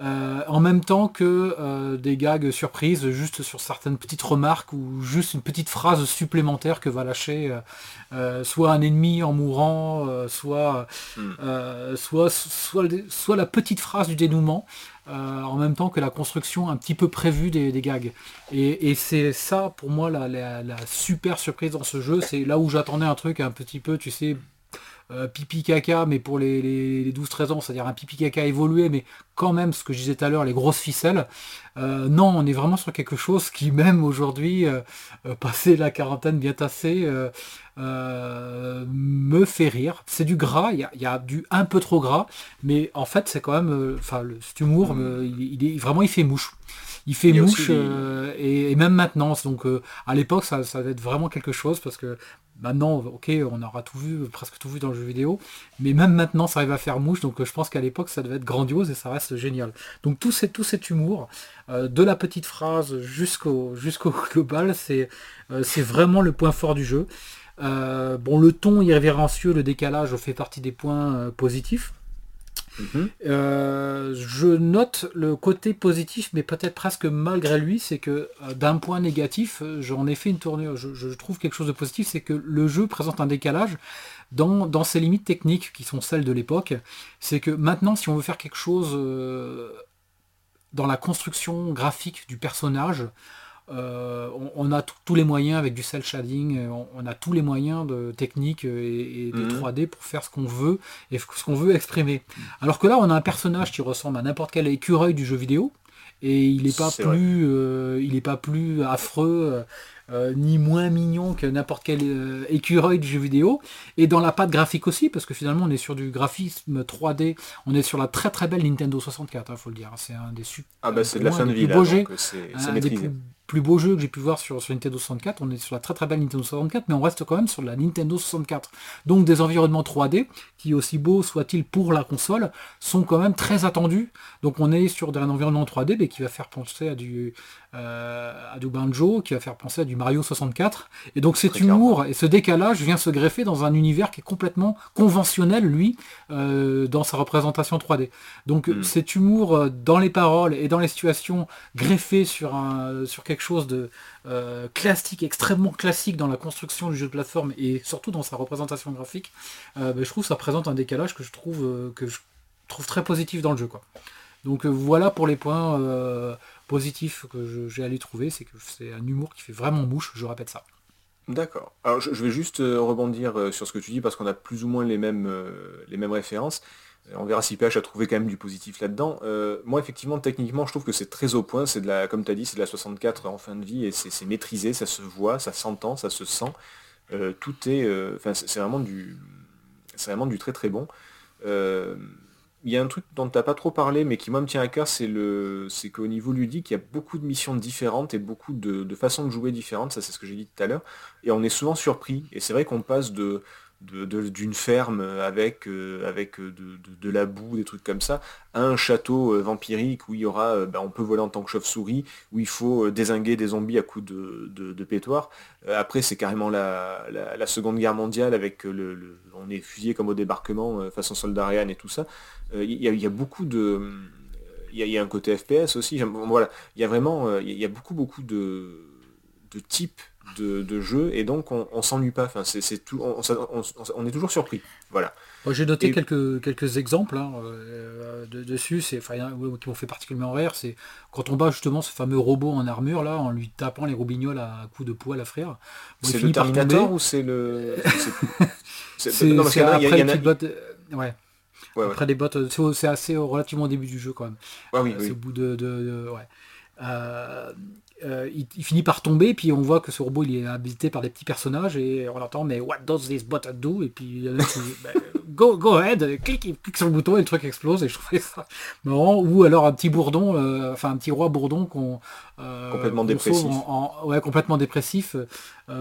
Euh, en même temps que euh, des gags surprises juste sur certaines petites remarques ou juste une petite phrase supplémentaire que va lâcher euh, soit un ennemi en mourant, soit, hmm. soit, soit, soit, la petite phrase du dénouement. en même temps que la construction un petit peu prévue des, gags. Et, c'est ça pour moi la, la, super surprise dans ce jeu. C'est là où j'attendais un truc un petit peu, tu sais, euh, pipi caca, mais pour les, 12-13 ans, c'est-à-dire un pipi caca évolué, mais quand même, ce que je disais tout à l'heure, les grosses ficelles. Euh, non, on est vraiment sur quelque chose qui, même aujourd'hui, euh, passé la quarantaine bien tassée, me fait rire. C'est du gras, il y, a, du un peu trop gras, mais en fait, c'est quand même, enfin, cet humour, il, est, vraiment, il fait mouche il fait mouche et, même maintenant donc à l'époque ça, ça va être vraiment quelque chose parce que Maintenant, ok, on aura tout vu, presque tout vu dans le jeu vidéo, mais même maintenant, ça arrive à faire mouche, donc je pense qu'à l'époque, ça devait être grandiose et ça reste génial. Donc tout, tout cet humour, euh, de la petite phrase jusqu'au jusqu'au global, c'est euh, c'est vraiment le point fort du jeu. Euh, bon, le ton irrévérencieux, le décalage fait partie des points positifs. Mhm. Euh, je note le côté positif, mais peut-être presque malgré lui, c'est que euh, d'un point négatif, euh, j'en ai fait une tournure, je, trouve quelque chose de positif, c'est que le jeu présente un décalage dans, dans, ses limites techniques qui sont celles de l'époque. C'est que maintenant, si on veut faire quelque chose dans la construction graphique du personnage, euh, on, a tous les moyens avec du cel shading, euh, on, a tous les moyens de technique et, de 3D mhm. pour faire ce qu'on veut et ce qu'on veut exprimer. Alors que là, on a un personnage qui ressemble à n'importe quel écureuil du jeu vidéo et il n'est pas plus, euh, il est pas plus affreux. ni moins mignon que n'importe quel écureuil du jeu vidéo, et dans la patte graphique aussi, parce que finalement on est sur du graphisme 3D, on est sur la très très belle Nintendo 64, il hein, faut le dire, c'est un des super... Ah bah c'est de la fin de vie là, plus beau jeu que j'ai pu voir sur, sur, Nintendo 64. On est sur la très très belle Nintendo 64, mais on reste quand même sur la Nintendo 64. Donc des environnements 3D, qui aussi beaux soient-ils pour la console, sont quand même très attendus. Donc on est sur un environnement 3D mais qui va faire penser à du, euh, à du Banjo, qui va faire penser à du Mario 64. Et donc cet humour et ce décalage vient se greffer dans un univers qui est complètement conventionnel, lui, euh, dans sa représentation 3D. Donc hmm. cet humour euh, dans les paroles et dans les situations greffé sur, un, sur quelque chose de classique, extrêmement classique dans la construction du jeu de plateforme et surtout dans sa représentation graphique, ben, je trouve ça présente un décalage que je trouve, que je trouve très positif dans le jeu. Quoi. Donc voilà pour les points positif que j'ai allé trouver, c'est que c'est un humour qui fait vraiment mouche, je répète ça. D'accord. Alors je, vais juste euh, rebondir euh, sur ce que tu dis parce qu'on a plus ou moins les mêmes, euh, les mêmes références. On verra si PH a trouvé quand même du positif là-dedans. moi effectivement techniquement je trouve que c'est très au point, c'est de la, comme tu as dit, c'est de la 64 en fin de vie et c'est maîtrisé, ça se voit, ça s'entend, ça se sent. tout est. Enfin c'est vraiment du. Très très bon il y a un truc dont tu n'as pas trop parlé, mais qui moi me tient à cœur, c'est le, c'est qu'au niveau ludique, il y a beaucoup de missions différentes et beaucoup de, façons de jouer différentes. Ça, c'est ce que j'ai dit tout à l'heure. Et on est souvent surpris. Et c'est vrai qu'on passe de, d'une ferme avec, euh, avec euh, de, la boue, des trucs comme ça, à un château vampirique où il y aura, bah, on peut voler en tant que chauve-souris, où il faut désinguer des zombies à coups de, de, pétoire. après, c'est carrément la, Seconde Guerre mondiale avec le, on est fusillé comme au débarquement, façon soldat et tout ça. Il y, a beaucoup de il y, a un côté FPS aussi. Voilà, il y a vraiment, il y a beaucoup beaucoup de, de types de, jeu et donc on, s'ennuie pas. Enfin, c'est tout, on, est toujours surpris. Voilà. J'ai noté quelques, quelques exemples hein, euh, dessus, c'est qui m'ont fait particulièrement rire. C'est quand on bat justement ce fameux robot en armure là, en lui tapant les roubignoles à coups de poids à frire. c'est le Terminator ou c'est le C'est après les bottes. Ouais. Après des bottes, c'est assez relativement au début du jeu quand même. Ouais, oui, c'est au bout de, de, ouais. Euh, euh, il, finit par tomber, puis on voit que ce robot il est habité par des petits personnages et on entend mais what does this button do? Et puis il y ben, go, go ahead, clique, clique sur le bouton et le truc explose et je trouvais ça marrant. Ou alors un petit bourdon, euh, enfin un petit roi bourdon qu'on complètement dépressif. ouais, complètement dépressif,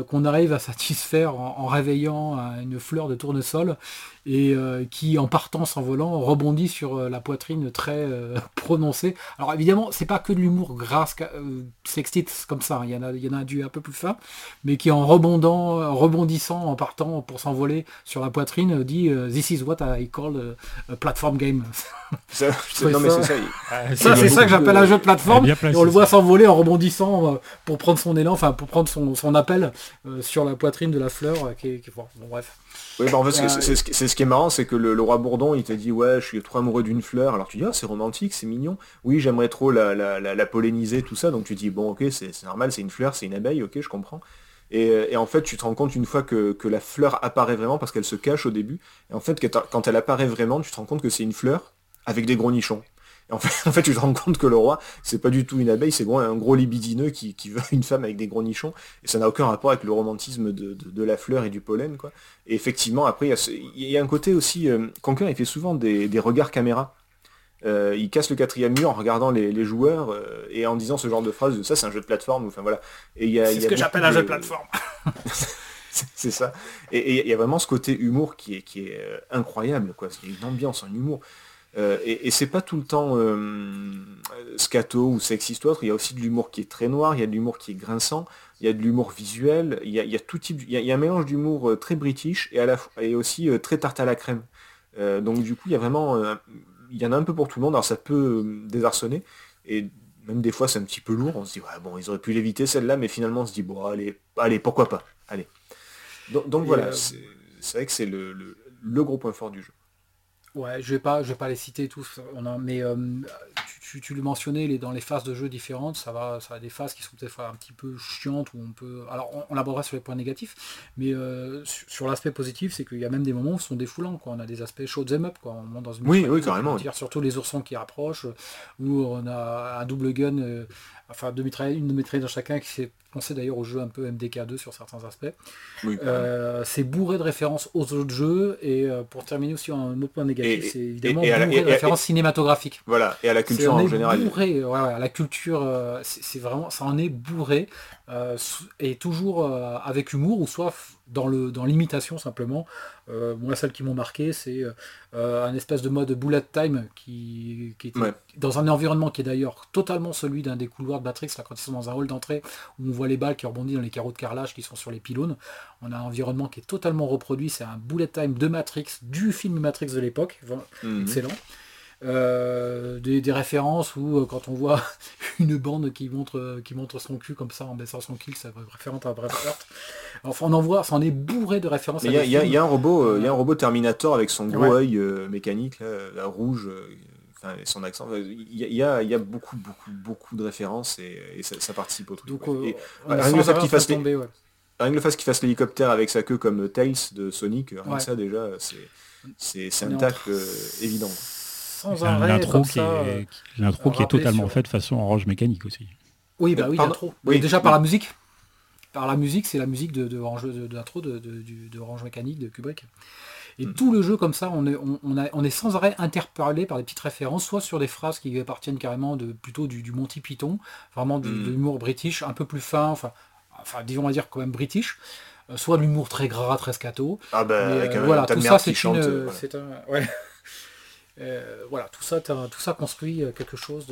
qu'on arrive à satisfaire en, réveillant une fleur de tournesol et qui en partant s'envolant rebondit sur la poitrine très prononcée. Alors évidemment, c'est pas que de l'humour grâce sextite comme ça, hein. il y en a, il y en a du un peu plus fin, mais qui en rebondant, rebondissant, en partant pour s'envoler sur la poitrine, dit This is what I call a, platform game. Ça, non mais c'est ça. Ah, ça c'est ça que j'appelle un jeu de plateforme. Et on le voit s'envoler en rebondissant euh, pour prendre son élan, enfin pour prendre son, appel euh, sur la poitrine de la fleur. Euh, qui, bon, bref. Oui, bah en fait, c'est ce qui est marrant, c'est que le, roi Bourdon, il t'a dit, ouais, je suis trop amoureux d'une fleur. Alors tu dis, ah, c'est romantique, c'est mignon. Oui, j'aimerais trop la, la, polliniser, tout ça. Donc tu dis, bon, ok, c'est normal, c'est une fleur, c'est une abeille, ok, je comprends. Et, en fait, tu te rends compte une fois que, la fleur apparaît vraiment, parce qu'elle se cache au début. Et en fait, quand elle apparaît vraiment, tu te rends compte que c'est une fleur avec des gros nichons. En fait, en fait, tu te rends compte que le roi, c'est pas du tout une abeille, c'est un gros libidineux qui, veut une femme avec des gros nichons. Et ça n'a aucun rapport avec le romantisme de, la fleur et du pollen. Quoi. Et effectivement, après, il y, a un côté aussi... Euh, Conquer, il fait souvent des regards caméra. Euh, il casse le quatrième mur en regardant les, joueurs euh, et en disant ce genre de phrase ça c'est un jeu de plateforme enfin voilà et c'est ce que j'appelle un jeu de plateforme c'est ça et il y a vraiment ce côté humour qui est, qui est euh, incroyable quoi il y a une ambiance en humour et, c'est pas tout le temps scato ou sexiste ou autre. Il y a aussi de l'humour qui est très noir il y a de l'humour qui est grinçant il y a de l'humour visuel il y a, tout type il y, a, un mélange d'humour très british et à la et aussi très tarte à la crème. Donc du coup il y a vraiment il y en a un peu pour tout le monde, alors ça peut euh, désarçonner, et même des fois c'est un petit peu lourd, on se dit, ouais, bon, ils auraient pu l'éviter celle-là, mais finalement on se dit, bon, allez, allez pourquoi pas, allez. Donc, voilà, euh, c'est vrai que c'est le, le, gros point fort du jeu. Ouais, je vais pas, je vais pas les citer tous, on a, mais euh, tu, le mentionnais, les, dans les phases de jeu différentes, ça va, ça a des phases qui sont peut-être un petit peu chiantes, où on peut. Alors on, l'abordera sur les points négatifs, mais euh, sur, l'aspect positif, c'est qu'il y a même des moments où ce sont défoulants, quoi. On a des aspects show them up, quoi. On monte dans une oui, oui, carrément. surtout les oursons qui approchent, où on a un double gun, euh, enfin deux mitraillettes, une mitraillette dans chacun qui s'est pensé d'ailleurs au jeu un peu MDK2 sur certains aspects. Euh, c'est bourré de références aux autres jeux et pour terminer aussi un autre point négatif, c'est évidemment bourré de références cinématographiques. Voilà, et à la culture en général. Bourré, la culture, euh, c'est vraiment, ça en est bourré, euh, et toujours euh, avec humour, ou soit dans le dans l'imitation simplement. moi, celles qui m'ont marqué, c'est un espèce de mode bullet time qui, qui était dans un environnement qui est d'ailleurs totalement celui d'un des couloirs de Matrix, là, quand ils sont dans un hall d'entrée, où on voit les balles qui rebondissent dans les carreaux de carrelage qui sont sur les pylônes. On a un environnement qui est totalement reproduit, c'est un bullet time de Matrix, du film Matrix de l'époque, mhm. excellent. Euh, des, références où euh, quand on voit une bande qui montre euh, qui montre son cul comme ça en baissant son kill, ça référente à Braveheart. Enfin, on en voit, ça en est bourré de références. Il y, a un robot, il y a un robot Terminator avec son gros œil mécanique, là, rouge. Enfin, son accent, il y, a, il y a beaucoup, beaucoup, beaucoup de références et, ça, participe au truc. Donc, rien que le fait qu'il fasse, tomber, fasse l'hélicoptère avec sa queue comme Tails de Sonic, rien que ça déjà, c'est un tac évident l'intro qui, est, l'intro qui est totalement faite façon orange mécanique aussi. Oui, bah oui, l'intro. déjà par la musique. Par la musique, c'est la musique de, de, de, l'intro de, de, Orange Mécanique de Kubrick. Et hmm. tout le jeu comme ça, on est, on, a, on est sans arrêt interpellé par des petites références, soit sur des phrases qui appartiennent carrément de plutôt du, Monty Python, vraiment de, hmm. l'humour british, un peu plus fin, enfin, enfin disons à dire quand même british, soit l'humour très gras, très scato. Ah ben, voilà, tout ça c'est une, voilà, tout ça, tout ça construit quelque chose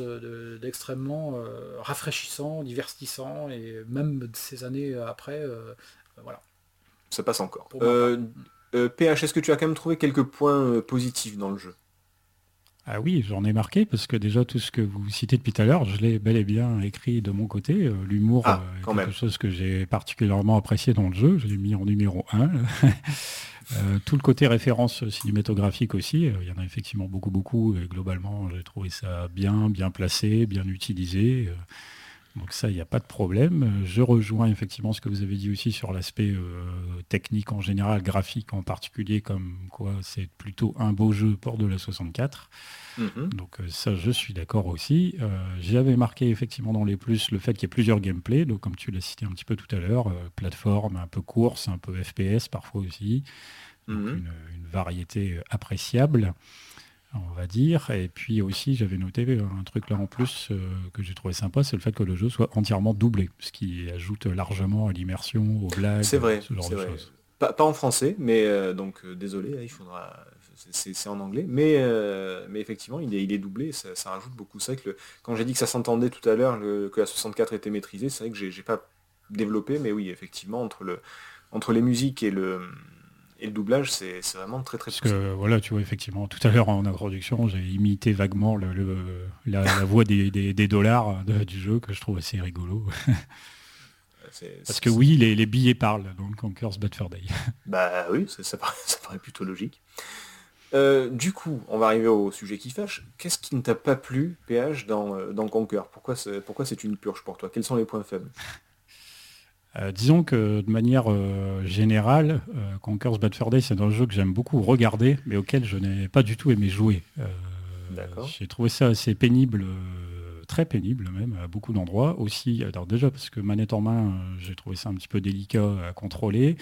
d'extrêmement rafraîchissant, divertissant, et même ces années après, voilà. Ça passe encore. PH, est-ce que tu as quand même trouvé quelques points positifs dans le jeu? Ah oui, j'en ai marqué parce que déjà tout ce que vous citez depuis tout à l'heure, je l'ai bel et bien écrit de mon côté. Euh, l'humour ah, euh, est quelque chose que j'ai particulièrement apprécié dans le jeu. Je l'ai mis en numéro 1. Euh, tout le côté référence cinématographique aussi, il y en a effectivement beaucoup, beaucoup. Et globalement, j'ai trouvé ça bien, bien placé, bien utilisé. Donc ça, il n'y a pas de problème. Je rejoins effectivement ce que vous avez dit aussi sur l'aspect technique en général, graphique en particulier, comme quoi c'est plutôt un beau jeu pour de la 64. Mhm. Donc euh, ça, je suis d'accord aussi. Euh, j'avais marqué effectivement dans les plus le fait qu'il y ait plusieurs gameplays, donc comme tu l'as cité un petit peu tout à l'heure, euh, plateforme, un peu course, un peu FPS parfois aussi. Mhm. une, variété appréciable on va dire. Et puis aussi, j'avais noté un truc là en plus que j'ai trouvé sympa, c'est le fait que le jeu soit entièrement doublé, ce qui ajoute largement à l'immersion, aux blagues, ce genre de choses. Pas, en français, mais donc désolé, hein, il faudra c'est en anglais, mais, euh, mais effectivement, il est, il est doublé, ça, rajoute beaucoup. C'est vrai que quand j'ai dit que ça s'entendait tout à l'heure, que la 64 était maîtrisée, c'est vrai que j'ai pas développé, mais oui, effectivement, entre, le, entre les musiques et le, et le doublage, c'est vraiment très très Parce que voilà, tu vois, effectivement, tout à l'heure en introduction, j'ai imité vaguement le, la, voix des, dollars du jeu que je trouve assez rigolo. Parce que oui, les, billets parlent dans le Conquer's Bad Fur Day. Bah oui, ça paraît plutôt logique. Euh, du coup, on va arriver au sujet qui fâche. Qu'est-ce qui ne t'a pas plu, PH, dans, euh, dans Conquer? Pourquoi c'est une purge pour toi? Quels sont les points faibles? Euh, disons que de manière générale, Conquer's Bad Fur Day, c'est un jeu que j'aime beaucoup regarder, mais auquel je n'ai pas du tout aimé jouer. J'ai trouvé ça assez pénible très pénible même à beaucoup d'endroits aussi. Alors déjà parce que manette en main, euh, j'ai trouvé ça un petit peu délicat à contrôler.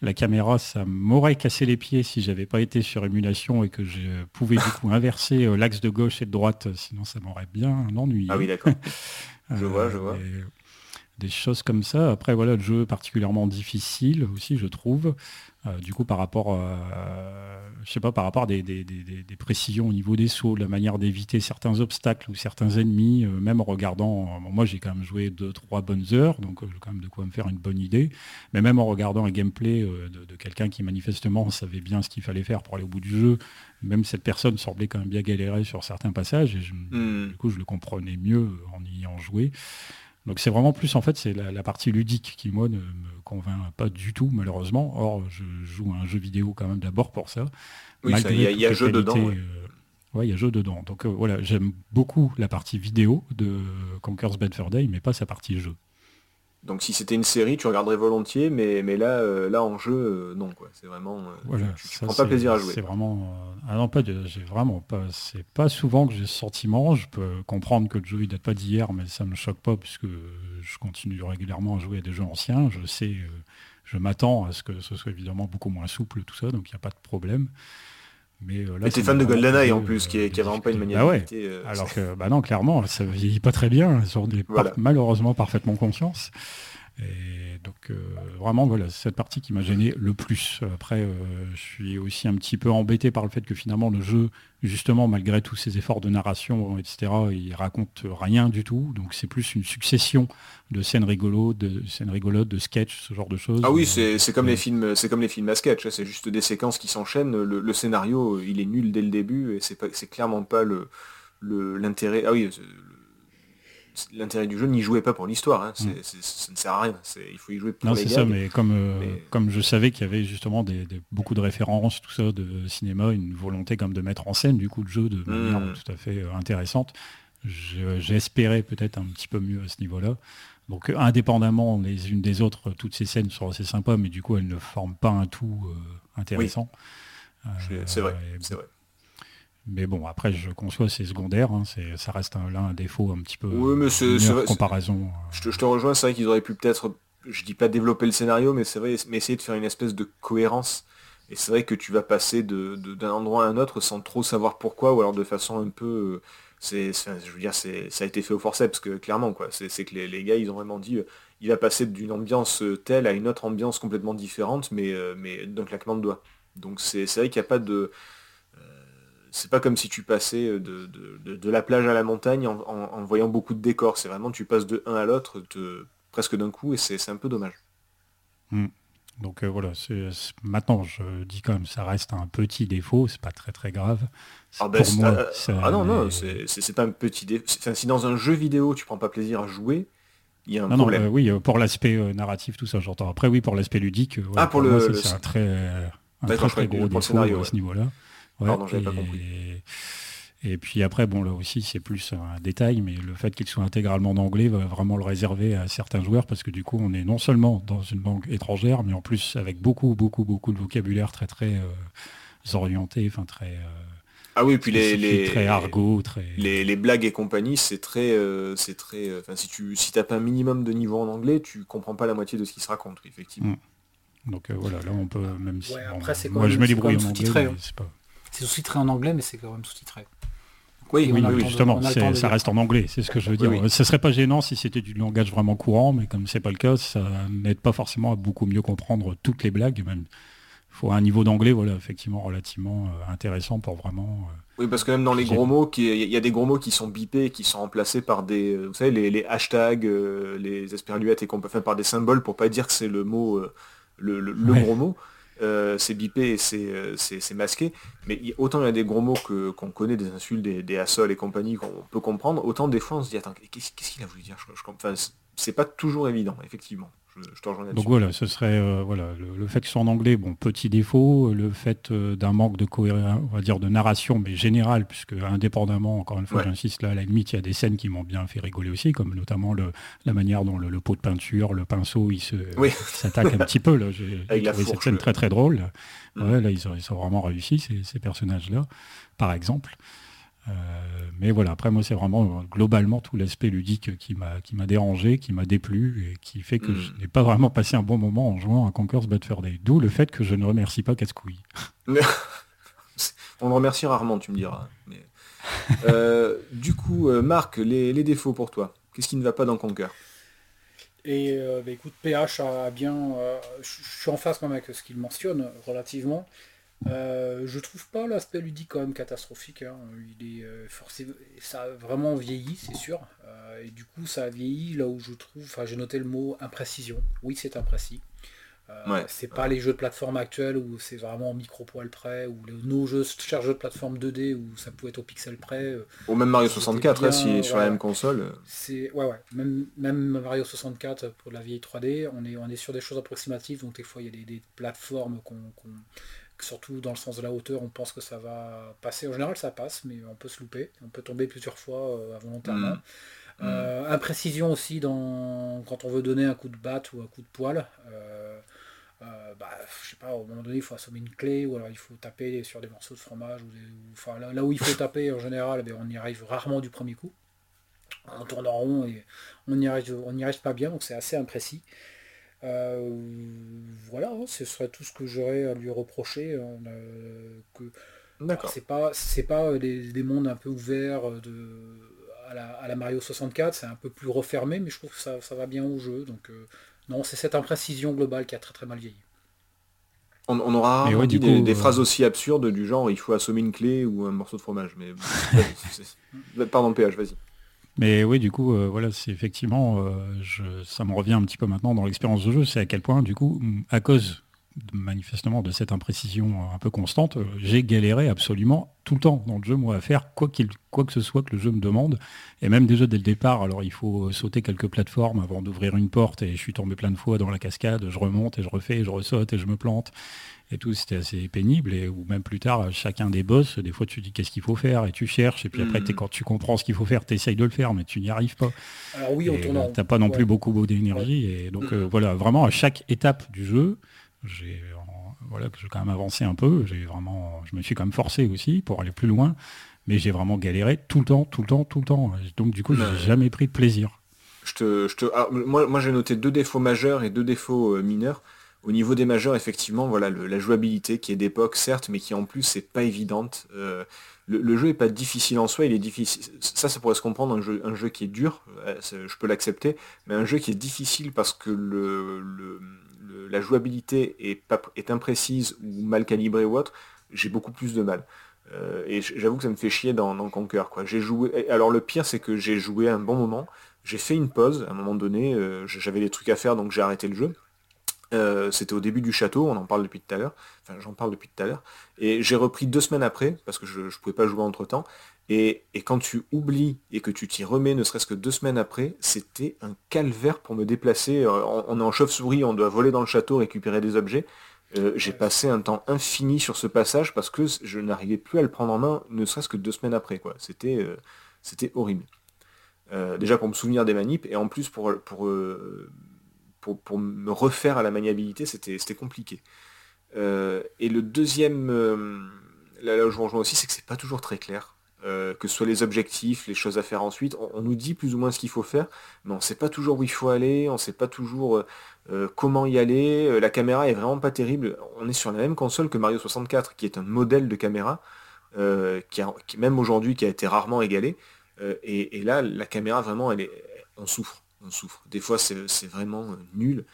La caméra, ça m'aurait cassé les pieds si j'avais pas été sur émulation et que je pouvais du coup inverser euh, l'axe de gauche et de droite, sinon ça m'aurait bien ennuyé. Ah oui d'accord. je vois, je vois. Des choses comme ça. Après voilà, le jeu particulièrement difficile aussi, je trouve. Euh, du coup, par rapport, à, je sais pas, par rapport à des, précisions au niveau des sauts, la manière d'éviter certains obstacles ou certains ennemis, euh, même en regardant, moi j'ai quand même joué 2-3 bonnes heures, donc euh, j'ai quand même de quoi me faire une bonne idée, mais même en regardant un gameplay de, quelqu'un qui manifestement savait bien ce qu'il fallait faire pour aller au bout du jeu, même cette personne semblait quand même bien galérer sur certains passages, et hmm. du coup je le comprenais mieux en y ayant joué. Donc c'est vraiment plus en fait c'est la, partie ludique qui moi ne me convainc pas du tout malheureusement. Or je joue un jeu vidéo quand même d'abord pour ça. Oui, il y, a jeu dedans. Euh, il y a jeu dedans. Donc euh, voilà, j'aime beaucoup la partie vidéo de Conker's Bad Fur Day, mais pas sa partie jeu. Donc si c'était une série, tu regarderais volontiers, mais, mais là, euh, là en jeu, euh, non quoi. C'est vraiment, euh, tu, prends pas plaisir à jouer. C'est vraiment, ah non pas, j'ai vraiment pas, c'est pas souvent que j'ai ce sentiment. Je peux comprendre que le jeu il date pas d'hier, mais ça me choque pas puisque je continue régulièrement à jouer à des jeux anciens. Je sais, je m'attends à ce que ce soit évidemment beaucoup moins souple tout ça, donc il n'y a pas de problème. Mais là, t'es fan de GoldenEye en plus, qui, est, qui vraiment pas une manière bah Alors que, bah non, clairement, ça vieillit pas très bien, sur des malheureusement parfaitement conscience. Et donc euh, vraiment voilà, c'est cette partie qui m'a gêné le plus. Après, euh, je suis aussi un petit peu embêté par le fait que finalement le jeu, justement, malgré tous ses efforts de narration, etc., il raconte rien du tout. Donc c'est plus une succession de scènes rigolotes, de scènes rigolotes, de sketchs, ce genre de choses. Ah oui, c'est comme les films, c'est comme les films à sketch. C'est juste des séquences qui s'enchaînent. Le, scénario, il est nul dès le début et c'est clairement pas le l'intérêt. ah oui l'intérêt du jeu n'y jouait pas pour l'histoire. Hein. Mm. Ça ne sert à rien. Il faut y jouer pour non, c'est ça, mais comme, euh, comme je savais qu'il y avait justement des, beaucoup de références, tout ça, de cinéma, une volonté comme de mettre en scène du coup le jeu de manière mm. tout à fait euh, intéressante, j'espérais peut-être un petit peu mieux à ce niveau-là. Donc indépendamment les unes des autres, toutes ces scènes sont assez sympas, mais du coup elles ne forment pas un tout euh, intéressant. c'est vrai, c'est vrai. Mais bon, après, je conçois, c'est secondaire. Hein, ça reste un, là un défaut un petit peu. Oui, mais c'est comparaison. Je te, rejoins, c'est vrai qu'ils auraient pu peut-être, je dis pas développer le scénario, mais c'est vrai, mais essayer de faire une espèce de cohérence. Et c'est vrai que tu vas passer d'un de, endroit à un autre sans trop savoir pourquoi, ou alors de façon un peu. C'est, je veux dire, ça a été fait au forceps, parce que clairement, quoi. C'est que les, gars, ils ont vraiment dit, il va passer d'une ambiance telle à une autre ambiance complètement différente, mais, mais d'un claquement de doigts. Donc c'est vrai qu'il n'y a pas de c'est pas comme si tu passais de, de, la plage à la montagne en, voyant beaucoup de décors. C'est vraiment tu passes de un à l'autre presque d'un coup et c'est un peu dommage. Hmm. Donc euh, voilà, maintenant je dis quand même ça reste un petit défaut, c'est pas très très grave. Ah, ben, euh, ah, non non, c'est pas un petit défaut. si dans un jeu vidéo tu prends pas plaisir à jouer, il y a un problème. Non, euh, oui, pour l'aspect narratif tout ça j'entends. Après oui pour l'aspect ludique, ah, pour, le, c'est un très, un très, gros défaut scénario, à ce niveau-là. Pardon, j'avais pas compris. Et puis après, bon, là aussi, c'est plus un détail, mais le fait qu'il soit intégralement en anglais va vraiment le réserver à certains joueurs, parce que du coup, on est non seulement dans une langue étrangère, mais en plus avec beaucoup, beaucoup, beaucoup de vocabulaire très, très euh, orienté, enfin très... Euh, ah oui, puis les, les très argot, très... Les, blagues et compagnie, c'est très, euh, c'est très, enfin si tu, si pas un minimum de niveau en anglais, tu comprends pas la moitié de ce qui se raconte, effectivement. Mm. Donc voilà, là on peut même si après, moi je me débrouille en anglais, hein. c'est pas. C'est sous-titré en anglais, mais c'est quand même sous-titré. Oui, justement, ça reste en anglais, c'est ce que je veux dire. Ce serait pas gênant si c'était du langage vraiment courant, mais comme c'est pas le cas, ça n'aide pas forcément à beaucoup mieux comprendre toutes les blagues. Même, il faut un niveau d'anglais, voilà, effectivement, relativement euh, intéressant pour vraiment. Euh, oui, parce que même dans les gros mots, il y a des gros mots qui sont bipés, qui sont remplacés par des, euh, vous savez, les, hashtags, les esperluettes et qu'on peut faire par des symboles pour pas dire que c'est le mot, le, gros mot. Euh, c'est bipé euh, c'est masqué. Mais autant il y a des gros mots qu'on connaît, des insultes, des, des et compagnie qu'on peut comprendre, autant des fois on se dit attends, qu'est-ce qu'il a voulu dire? Je, C'est pas toujours évident, effectivement. Donc voilà, ce serait euh, voilà, le, fait que ce soit en anglais, bon, petit défaut, le fait euh, d'un manque de cohérence, on va dire de narration, mais général, puisque indépendamment, encore une fois, j'insiste là, à la limite, il y a des scènes qui m'ont bien fait rigoler aussi, comme notamment le, la manière dont le, pot de peinture, le pinceau, il se s'attaque un petit peu. J'ai trouvé cette scène très très drôle. Mm. là, ils ont, ils ont, vraiment réussi, ces, ces personnages-là, par exemple. Euh, mais voilà, après moi c'est vraiment globalement tout l'aspect ludique qui m'a qui m'a dérangé, qui m'a déplu et qui fait que je hmm. n'ai pas vraiment passé un bon moment en jouant à Conquer's Bad Fur Day. D'où le fait que je ne remercie pas Cascouille. On le remercie rarement, tu me diras. Euh, du coup, euh, Marc, les, défauts pour toi. Qu'est-ce qui ne va pas dans Conquer? Et bah, écoute, PH a bien. je suis en face quand même avec ce qu'il mentionne relativement. Euh, je trouve pas l'aspect ludique quand même catastrophique. Hein. Il est euh, forcé, ça a vraiment vieilli, c'est sûr. Euh, et du coup, ça a vieilli là où je trouve. Enfin, j'ai noté le mot imprécision. Oui, c'est imprécis. c'est pas les jeux de plateforme actuels où c'est vraiment micro poil près, ou nos jeux, chers jeux de plateforme 2D où ça pouvait être au pixel près. ou même Mario 64, hein, si sur la même console. C'est ouais, ouais. Même, même, Mario 64 pour la vieille 3D, on est, on est sur des choses approximatives, donc des fois il y a des, plateformes qu'on surtout dans le sens de la hauteur, on pense que ça va passer. En général, ça passe, mais on peut se louper. On peut tomber plusieurs fois euh, volontairement. Mm. Euh, imprécision aussi dans quand on veut donner un coup de batte ou un coup de poil. Euh, bah, je sais pas, au moment donné, il faut assommer une clé ou alors il faut taper sur des morceaux de fromage. Ou, enfin, là, où il faut taper, en général, eh on y arrive rarement du premier coup. On tourne en rond et on n'y arrive, on arrive pas bien, donc c'est assez imprécis. Euh, voilà, hein, ce serait tout ce que j'aurais à lui reprocher. Hein, que, c'est pas c'est pas des, mondes un peu ouverts de, à, la, Mario 64, c'est un peu plus refermé, mais je trouve que ça, va bien au jeu. Donc euh, non, c'est cette imprécision globale qui a très très mal vieilli. On, aura dit des, euh, phrases aussi absurdes du genre il faut assommer une clé ou un morceau de fromage. Mais pardon, PH, vas-y. Mais oui, du coup, euh, voilà, c'est effectivement, euh, ça me revient un petit peu maintenant dans l'expérience de jeu, c'est à quel point, du coup, à cause manifestement de cette imprécision un peu constante, euh, j'ai galéré absolument tout le temps dans le jeu, moi, à faire quoi que ce soit que le jeu me demande. Et même déjà dès le départ, alors il faut sauter quelques plateformes avant d'ouvrir une porte, et je suis tombé plein de fois dans la cascade, je remonte et je refais, et je ressaute et je me plante et tout, c'était assez pénible. Et ou même plus tard, chacun des boss, des fois tu dis qu'est-ce qu'il faut faire et tu cherches. Et puis après, hmm. quand tu comprends ce qu'il faut faire, tu essayes de le faire, mais tu n'y arrives pas. Alors oui, on tourne. T'as pas non plus beaucoup d'énergie. Et donc euh, voilà, vraiment à chaque étape du jeu, j'ai voilà que j'ai quand même avancé un peu. J'ai vraiment, je me suis quand même forcé aussi pour aller plus loin. Mais j'ai vraiment galéré tout le temps, tout le temps, tout le temps. Donc du coup, j'ai jamais pris de plaisir. Je te, je te, moi, moi j'ai noté deux défauts majeurs et deux défauts euh, mineurs. Au niveau des majeurs, effectivement, voilà, la jouabilité qui est d'époque, certes, mais qui en plus c'est pas évidente. Euh, le, jeu est pas difficile en soi, il est difficile. Ça, ça pourrait se comprendre un jeu, un jeu qui est dur, euh, je peux l'accepter, mais un jeu qui est difficile parce que la jouabilité est, imprécise ou mal calibrée ou autre, j'ai beaucoup plus de mal. Euh, et j'avoue que ça me fait chier dans, Conquer. Quoi. Joué. Alors le pire, c'est que j'ai joué un bon moment. J'ai fait une pause à un moment donné. J'avais des trucs à faire, donc j'ai arrêté le jeu. Euh, c'était au début du château, on en parle depuis tout à l'heure. Enfin, j'en parle depuis tout à l'heure. Et j'ai repris deux semaines après, parce que je ne pouvais pas jouer entre temps. Et, quand tu oublies et que tu t'y remets, ne serait-ce que deux semaines après, c'était un calvaire pour me déplacer. Euh, on, est en chauve-souris, on doit voler dans le château, récupérer des objets. Euh, j'ai passé un temps infini sur ce passage parce que je n'arrivais plus à le prendre en main, ne serait-ce que deux semaines après. Quoi. C'était, c'était horrible. déjà pour me souvenir des manips, et en plus pour, pour pour, me refaire à la maniabilité, c'était compliqué. Euh, et le deuxième, euh, là, où je rejoins aussi, c'est que c'est pas toujours très clair. Euh, que ce soit les objectifs, les choses à faire ensuite, on, nous dit plus ou moins ce qu'il faut faire, mais on ne sait pas toujours où il faut aller, on ne sait pas toujours comment y aller, la caméra est vraiment pas terrible. On est sur la même console que Mario 64, qui est un modèle de caméra, qui, même aujourd'hui qui a été rarement égalé, et, et, là la caméra vraiment elle est, on souffre souffre. Des fois, c'est vraiment euh, nul.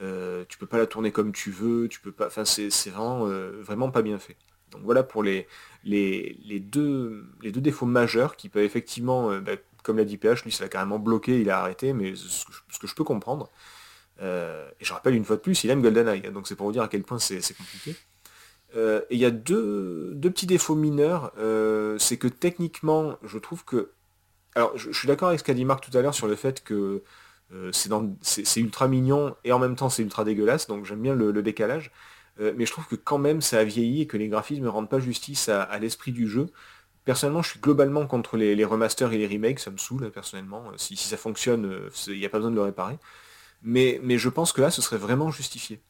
Euh, tu peux pas la tourner comme tu veux, tu peux pas. Enfin, c'est vraiment, euh, vraiment pas bien fait. Donc voilà pour les, les, deux, les deux défauts majeurs qui peuvent effectivement, bah, comme l'a dit PH, lui ça l'a carrément bloqué, il a arrêté, mais ce que, je peux comprendre. et je rappelle une fois de plus, il aime GoldenEye, donc c'est pour vous dire à quel point c'est compliqué. et il y a deux, deux, petits défauts mineurs, c'est que techniquement, je trouve que alors, je, suis d'accord avec ce qu'a dit Marc tout à l'heure sur le fait que euh, c'est ultra mignon et en même temps c'est ultra dégueulasse, donc j'aime bien le, décalage. Euh, mais je trouve que quand même ça a vieilli et que les graphismes ne rendent pas justice à, l'esprit du jeu. Personnellement, je suis globalement contre les, remasters et les remakes, ça me saoule personnellement. Si, ça fonctionne, euh, il n'y a pas besoin de le réparer. Mais, je pense que là, ce serait vraiment justifié.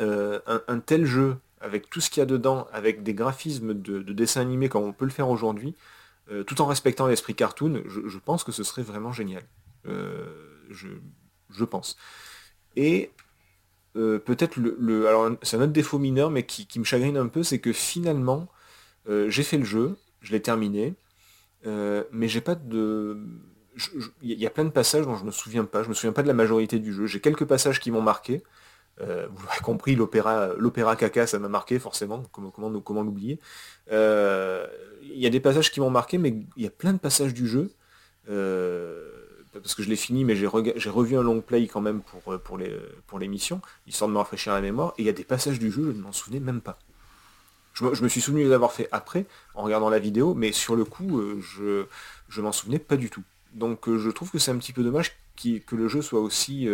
un, tel jeu, avec tout ce qu'il y a dedans, avec des graphismes de, de dessin animé comme on peut le faire aujourd'hui, euh, tout en respectant l'esprit cartoon, je, pense que ce serait vraiment génial. Euh, je, pense. Et euh, peut-être le, Alors c'est un autre défaut mineur, mais qui, me chagrine un peu, c'est que finalement, j'ai fait le jeu, je l'ai terminé, mais j'ai pas de. Il y a plein de passages dont je me souviens pas. Je me souviens pas de la majorité du jeu. J'ai quelques passages qui m'ont marqué. Euh, vous l'aurez compris, l'opéra, caca, ça m'a marqué forcément. Comment, l'oublier euh, Il y a des passages qui m'ont marqué, mais il y a plein de passages du jeu. Euh, parce que je l'ai fini, mais j'ai, revu un long play quand même pour, les, pour l'émission, histoire de me rafraîchir la mémoire. Et il y a des passages du jeu, je ne m'en souvenais même pas. Je me, suis souvenu d'avoir fait après, en regardant la vidéo, mais sur le coup, je, je m'en souvenais pas du tout. Donc je trouve que c'est un petit peu dommage que le jeu soit aussi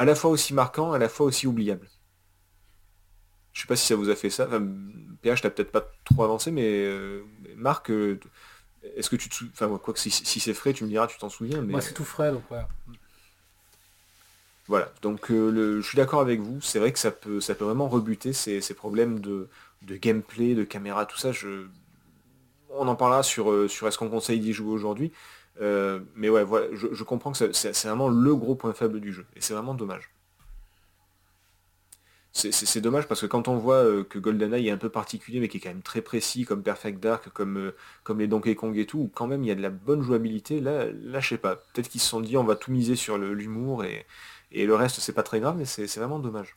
à la fois aussi marquant, à la fois aussi oubliable. Je sais pas si ça vous a fait ça. Enfin, PH, t'as peut-être pas trop avancé, mais euh, Marc, euh, est-ce que tu te souviens... Enfin, quoi que si, c'est frais, tu me diras, tu t'en souviens. Mais... Moi, c'est tout frais, donc ouais. Voilà, donc euh, je suis d'accord avec vous, c'est vrai que ça peut, ça peut vraiment rebuter ces, problèmes de, gameplay, de caméra, tout ça. Je... On en parlera sur, sur est-ce qu'on conseille d'y jouer aujourd'hui. Euh, mais ouais, voilà, je, comprends que c'est vraiment le gros point faible du jeu. Et c'est vraiment dommage. C'est dommage parce que quand on voit euh, que GoldenEye est un peu particulier mais qui est quand même très précis comme Perfect Dark, comme, euh, comme les Donkey Kong et tout, quand même il y a de la bonne jouabilité, là, là je sais pas. Peut-être qu'ils se sont dit on va tout miser sur l'humour et, et, le reste c'est pas très grave mais c'est vraiment dommage.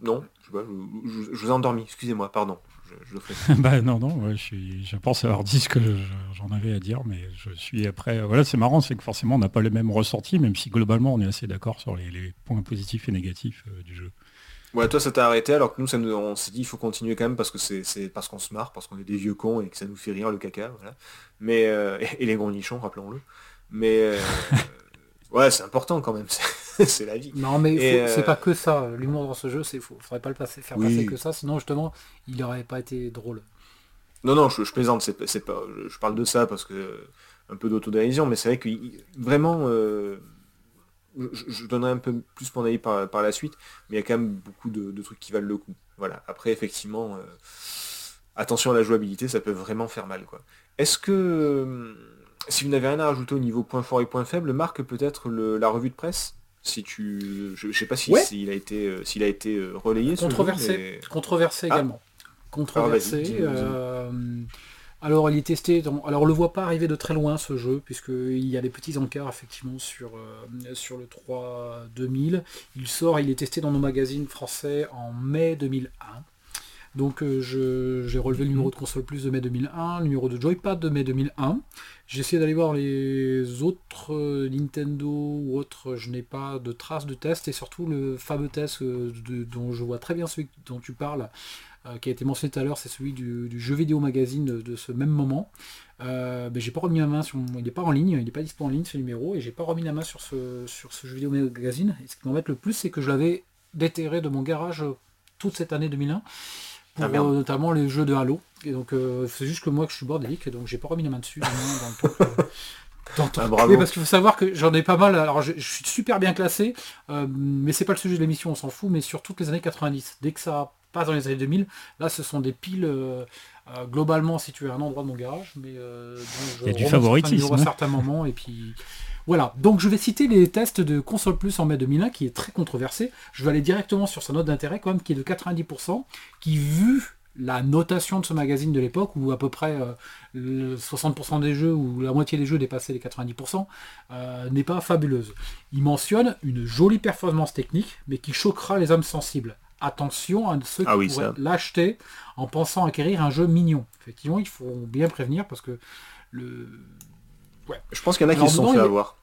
Non, je, je vous ai endormi, excusez-moi, pardon je, bah non, non, je, suis, je pense avoir dit ce que j'en avais à dire, mais je suis après. Voilà, c'est marrant, c'est que forcément on n'a pas les mêmes ressortis, même si globalement on est assez d'accord sur les, points positifs et négatifs euh, du jeu. Ouais, toi ça t'a arrêté alors que nous, ça on s'est dit il faut continuer quand même parce que c'est parce qu'on se marre, parce qu'on est des vieux cons et que ça nous fait rire le caca, voilà. Mais euh, et, les gros nichons, rappelons-le. Mais euh, ouais, c'est important quand même. c'est la vie. Non, mais c'est euh, pas que ça. L'humour dans ce jeu, c'est faux. Faudrait pas le passer, faire passer que ça, sinon justement, il aurait pas été drôle. Non, non, je, plaisante. C'est pas. Je, parle de ça parce que un peu d'autodérision, mais c'est vrai que vraiment. Euh, je, donnerai un peu plus mon avis par, par, la suite, mais il y a quand même beaucoup de, trucs qui valent le coup. Voilà. Après, effectivement, euh, attention à la jouabilité, ça peut vraiment faire mal, quoi. Est-ce que si vous n'avez rien à rajouter au niveau point fort et point faible, Marc, peut-être la revue de presse Si tu, je, sais pas si s'il a été, s'il a été relayé. Controversé, controversé ah. également. Controversé. Alors il est testé, alors on le voit pas arriver de très loin ce jeu, puisqu'il y a des petits encarts effectivement sur, euh, sur le 3 2000. Il sort, il est testé dans nos magazines français en mai 2001. Donc euh, j'ai relevé le numéro de console plus de mai 2001, le numéro de joypad de mai 2001. J'ai essayé d'aller voir les autres euh, Nintendo ou autres, je n'ai pas de traces de test, et surtout le fameux test dont je vois très bien celui dont tu parles, euh, qui a été mentionné tout à l'heure, c'est celui du, jeu vidéo magazine de, ce même moment. Euh, ben, j'ai pas remis ma main sur il n'est pas en ligne, il n'est pas disponible en ligne ce numéro, et j'ai pas remis la main sur ce, sur ce jeu vidéo magazine. Et ce qui m'embête le plus, c'est que je l'avais déterré de mon garage toute cette année 2001 pour ah, euh, notamment les jeux de Halo. Et donc c'est juste que moi que je suis bordélique, donc j'ai pas remis la main dessus dans le ah, parce qu'il faut savoir que j'en ai pas mal. Alors je, suis super bien classé, mais c'est pas le sujet de l'émission, on s'en fout. Mais sur toutes les années 90, dès que ça pas dans les années 2000. Là, ce sont des piles euh, euh, globalement situées à un endroit de mon garage, mais euh, il y a du favoritisme à certains moments. Et puis voilà. Donc je vais citer les tests de console plus en mai 2001, qui est très controversé. Je vais aller directement sur sa note d'intérêt quand même, qui est de 90%, qui vu la notation de ce magazine de l'époque, où à peu près 60% des jeux ou la moitié des jeux dépassaient les 90%, n'est pas fabuleuse. Il mentionne une jolie performance technique, mais qui choquera les hommes sensibles attention à ceux ah qui pourraient l'acheter en pensant acquérir un jeu mignon. Effectivement, il faut bien prévenir parce que le. Ouais. Je pense qu'il y en a qui se sont fait avoir.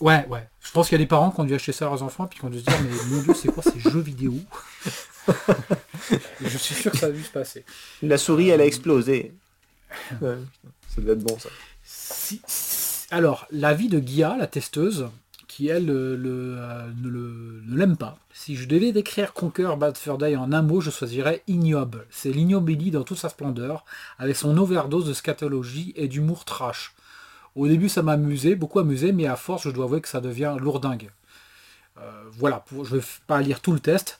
Ouais, ouais. Je pense qu'il y a des parents qui ont dû acheter ça à leurs enfants et puis qui ont dû se dire mais mon dieu c'est quoi ces jeux vidéo? Je suis sûr que ça a dû se passer. La souris elle a explosé. ça doit être bon ça. Si, alors, l'avis de Guia, la testeuse, qui elle euh, ne l'aime pas. Si je devais décrire Conquer Bad Fur Day en un mot, je choisirais ignoble. C'est l'ignobélie dans toute sa splendeur, avec son overdose de scatologie et d'humour trash. Au début ça m'amusait, beaucoup amusé, mais à force je dois avouer que ça devient lourdingue. Euh, voilà, je ne vais pas lire tout le test.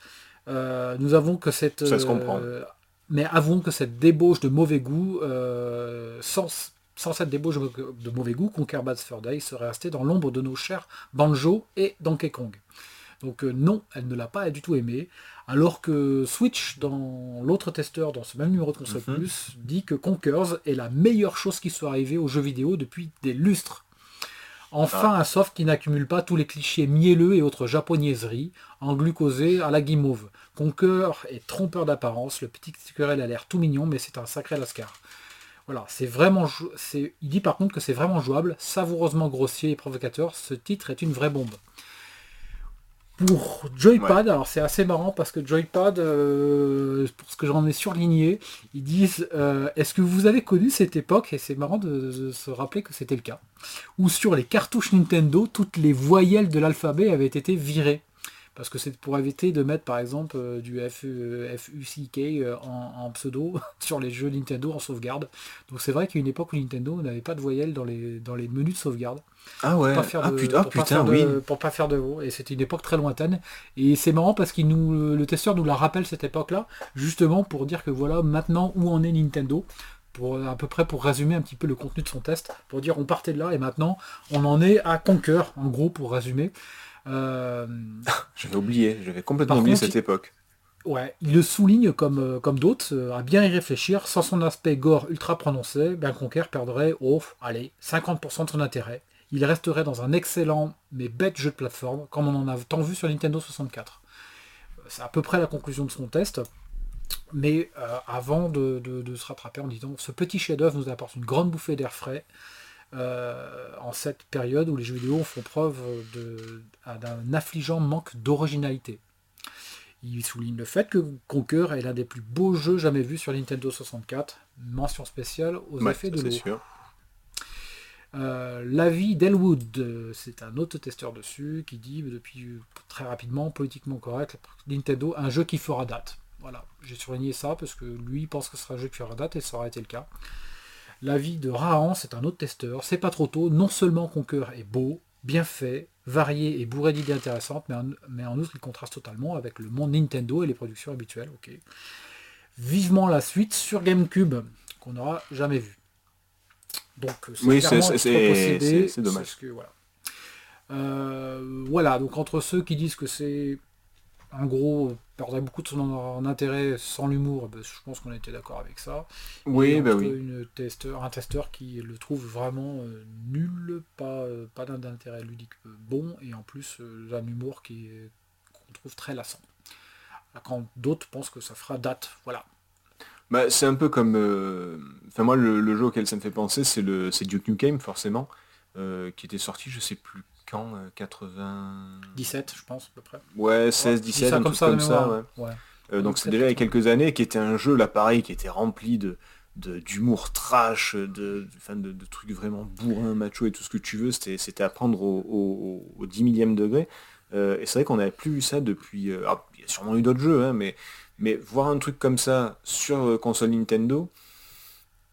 Euh, nous avons que cette... Ça se mais avouons que cette débauche de mauvais goût, sans, sans cette débauche de mauvais goût, Conquer Bad Fur Day serait resté dans l'ombre de nos chers Banjo et Donkey Kong. Donc euh, non, elle ne l'a pas du tout aimé, alors que Switch, dans l'autre testeur, dans ce même numéro de console mhm. plus, dit que Conkers est la meilleure chose qui soit arrivée aux jeux vidéo depuis des lustres. Enfin, ah. un soft qui n'accumule pas tous les clichés mielleux et autres japonaiseries, en glucosé à la guimauve. Conquer est trompeur d'apparence, le petit querelle a l'air tout mignon, mais c'est un sacré lascar. Voilà, c'est vraiment. Il dit par contre que c'est vraiment jouable, savoureusement grossier et provocateur. Ce titre est une vraie bombe. Pour Joypad, alors c'est assez marrant parce que Joypad, euh, pour ce que j'en ai surligné, ils disent euh, Est-ce que vous avez connu cette époque? Et c'est marrant de, se rappeler que c'était le cas. Où sur les cartouches Nintendo, toutes les voyelles de l'alphabet avaient été virées parce que c'est pour éviter de mettre par exemple euh, du FUCK euh, en, pseudo sur les jeux Nintendo en sauvegarde. Donc c'est vrai qu'il y a une époque où Nintendo n'avait pas de voyelles dans les, dans les menus de sauvegarde. Ah ouais, ah, putain, pour putain, oui. pour pas faire de mots. Et c'était une époque très lointaine. Et c'est marrant parce nous, le testeur nous la rappelle cette époque-là, justement pour dire que voilà maintenant où en est Nintendo pour à peu près pour résumer un petit peu le contenu de son test, pour dire on partait de là et maintenant on en est à Conquer, en gros pour résumer. Euh, j'avais oublié, j'avais complètement oublié cette époque. Ouais, il le souligne comme, euh, comme d'autres, euh, à bien y réfléchir, sans son aspect gore ultra prononcé, ben Conquer perdrait, oh, allez, 50% de son intérêt. Il resterait dans un excellent mais bête jeu de plateforme, comme on en a tant vu sur Nintendo 64. C'est à peu près la conclusion de son test. Mais avant de, de, se rattraper en disant ce petit chef-d'œuvre nous apporte une grande bouffée d'air frais, euh, en cette période où les jeux vidéo font preuve d'un affligeant manque d'originalité. Il souligne le fait que Conquer est l'un des plus beaux jeux jamais vus sur Nintendo 64. Mention spéciale aux effets de l'eau. Euh, L'avis d'Elwood, c'est un autre testeur dessus, qui dit depuis très rapidement, politiquement correct, Nintendo, un jeu qui fera date. Voilà, j'ai surligné ça parce que lui pense que ce sera un jeu qui fera date et ça aurait été le cas. L'avis de Rahan, c'est un autre testeur. C'est pas trop tôt. Non seulement Conquer est beau, bien fait, varié et bourré d'idées intéressantes, mais en, mais en, outre il contraste totalement avec le monde Nintendo et les productions habituelles. Ok. Vivement la suite sur GameCube, qu'on n'aura jamais vu. Donc oui, c'est dommage. Que, voilà. voilà, donc entre ceux qui disent que c'est en gros perdrait beaucoup de son intérêt sans l'humour, ben, je pense qu'on était d'accord avec ça. Oui, bah oui. Une testeur, un testeur qui le trouve vraiment nul, pas, pas d'intérêt ludique bon, et en plus un humour qui qu'on trouve très lassant. Quand d'autres pensent que ça fera date, voilà. Bah, c'est un peu comme. Euh, enfin, moi, le, jeu auquel ça me fait penser, c'est le c'est Duke Nukem, forcément, euh, qui était sorti, je sais plus quand, 80. 17, je pense, à peu près. Ouais, 16, 17, un comme truc ça, comme ça. Ouais. Euh, donc, c'est déjà il y a quelques années, qui était un jeu, là, pareil, qui était rempli de d'humour trash, de, de, de, trucs vraiment bourrin, macho et tout ce que tu veux, c'était à prendre au, au, 10 millième degré. et c'est vrai qu'on n'avait plus vu ça depuis... il y a sûrement eu d'autres jeux, hein, mais mais voir un truc comme ça sur euh, console Nintendo,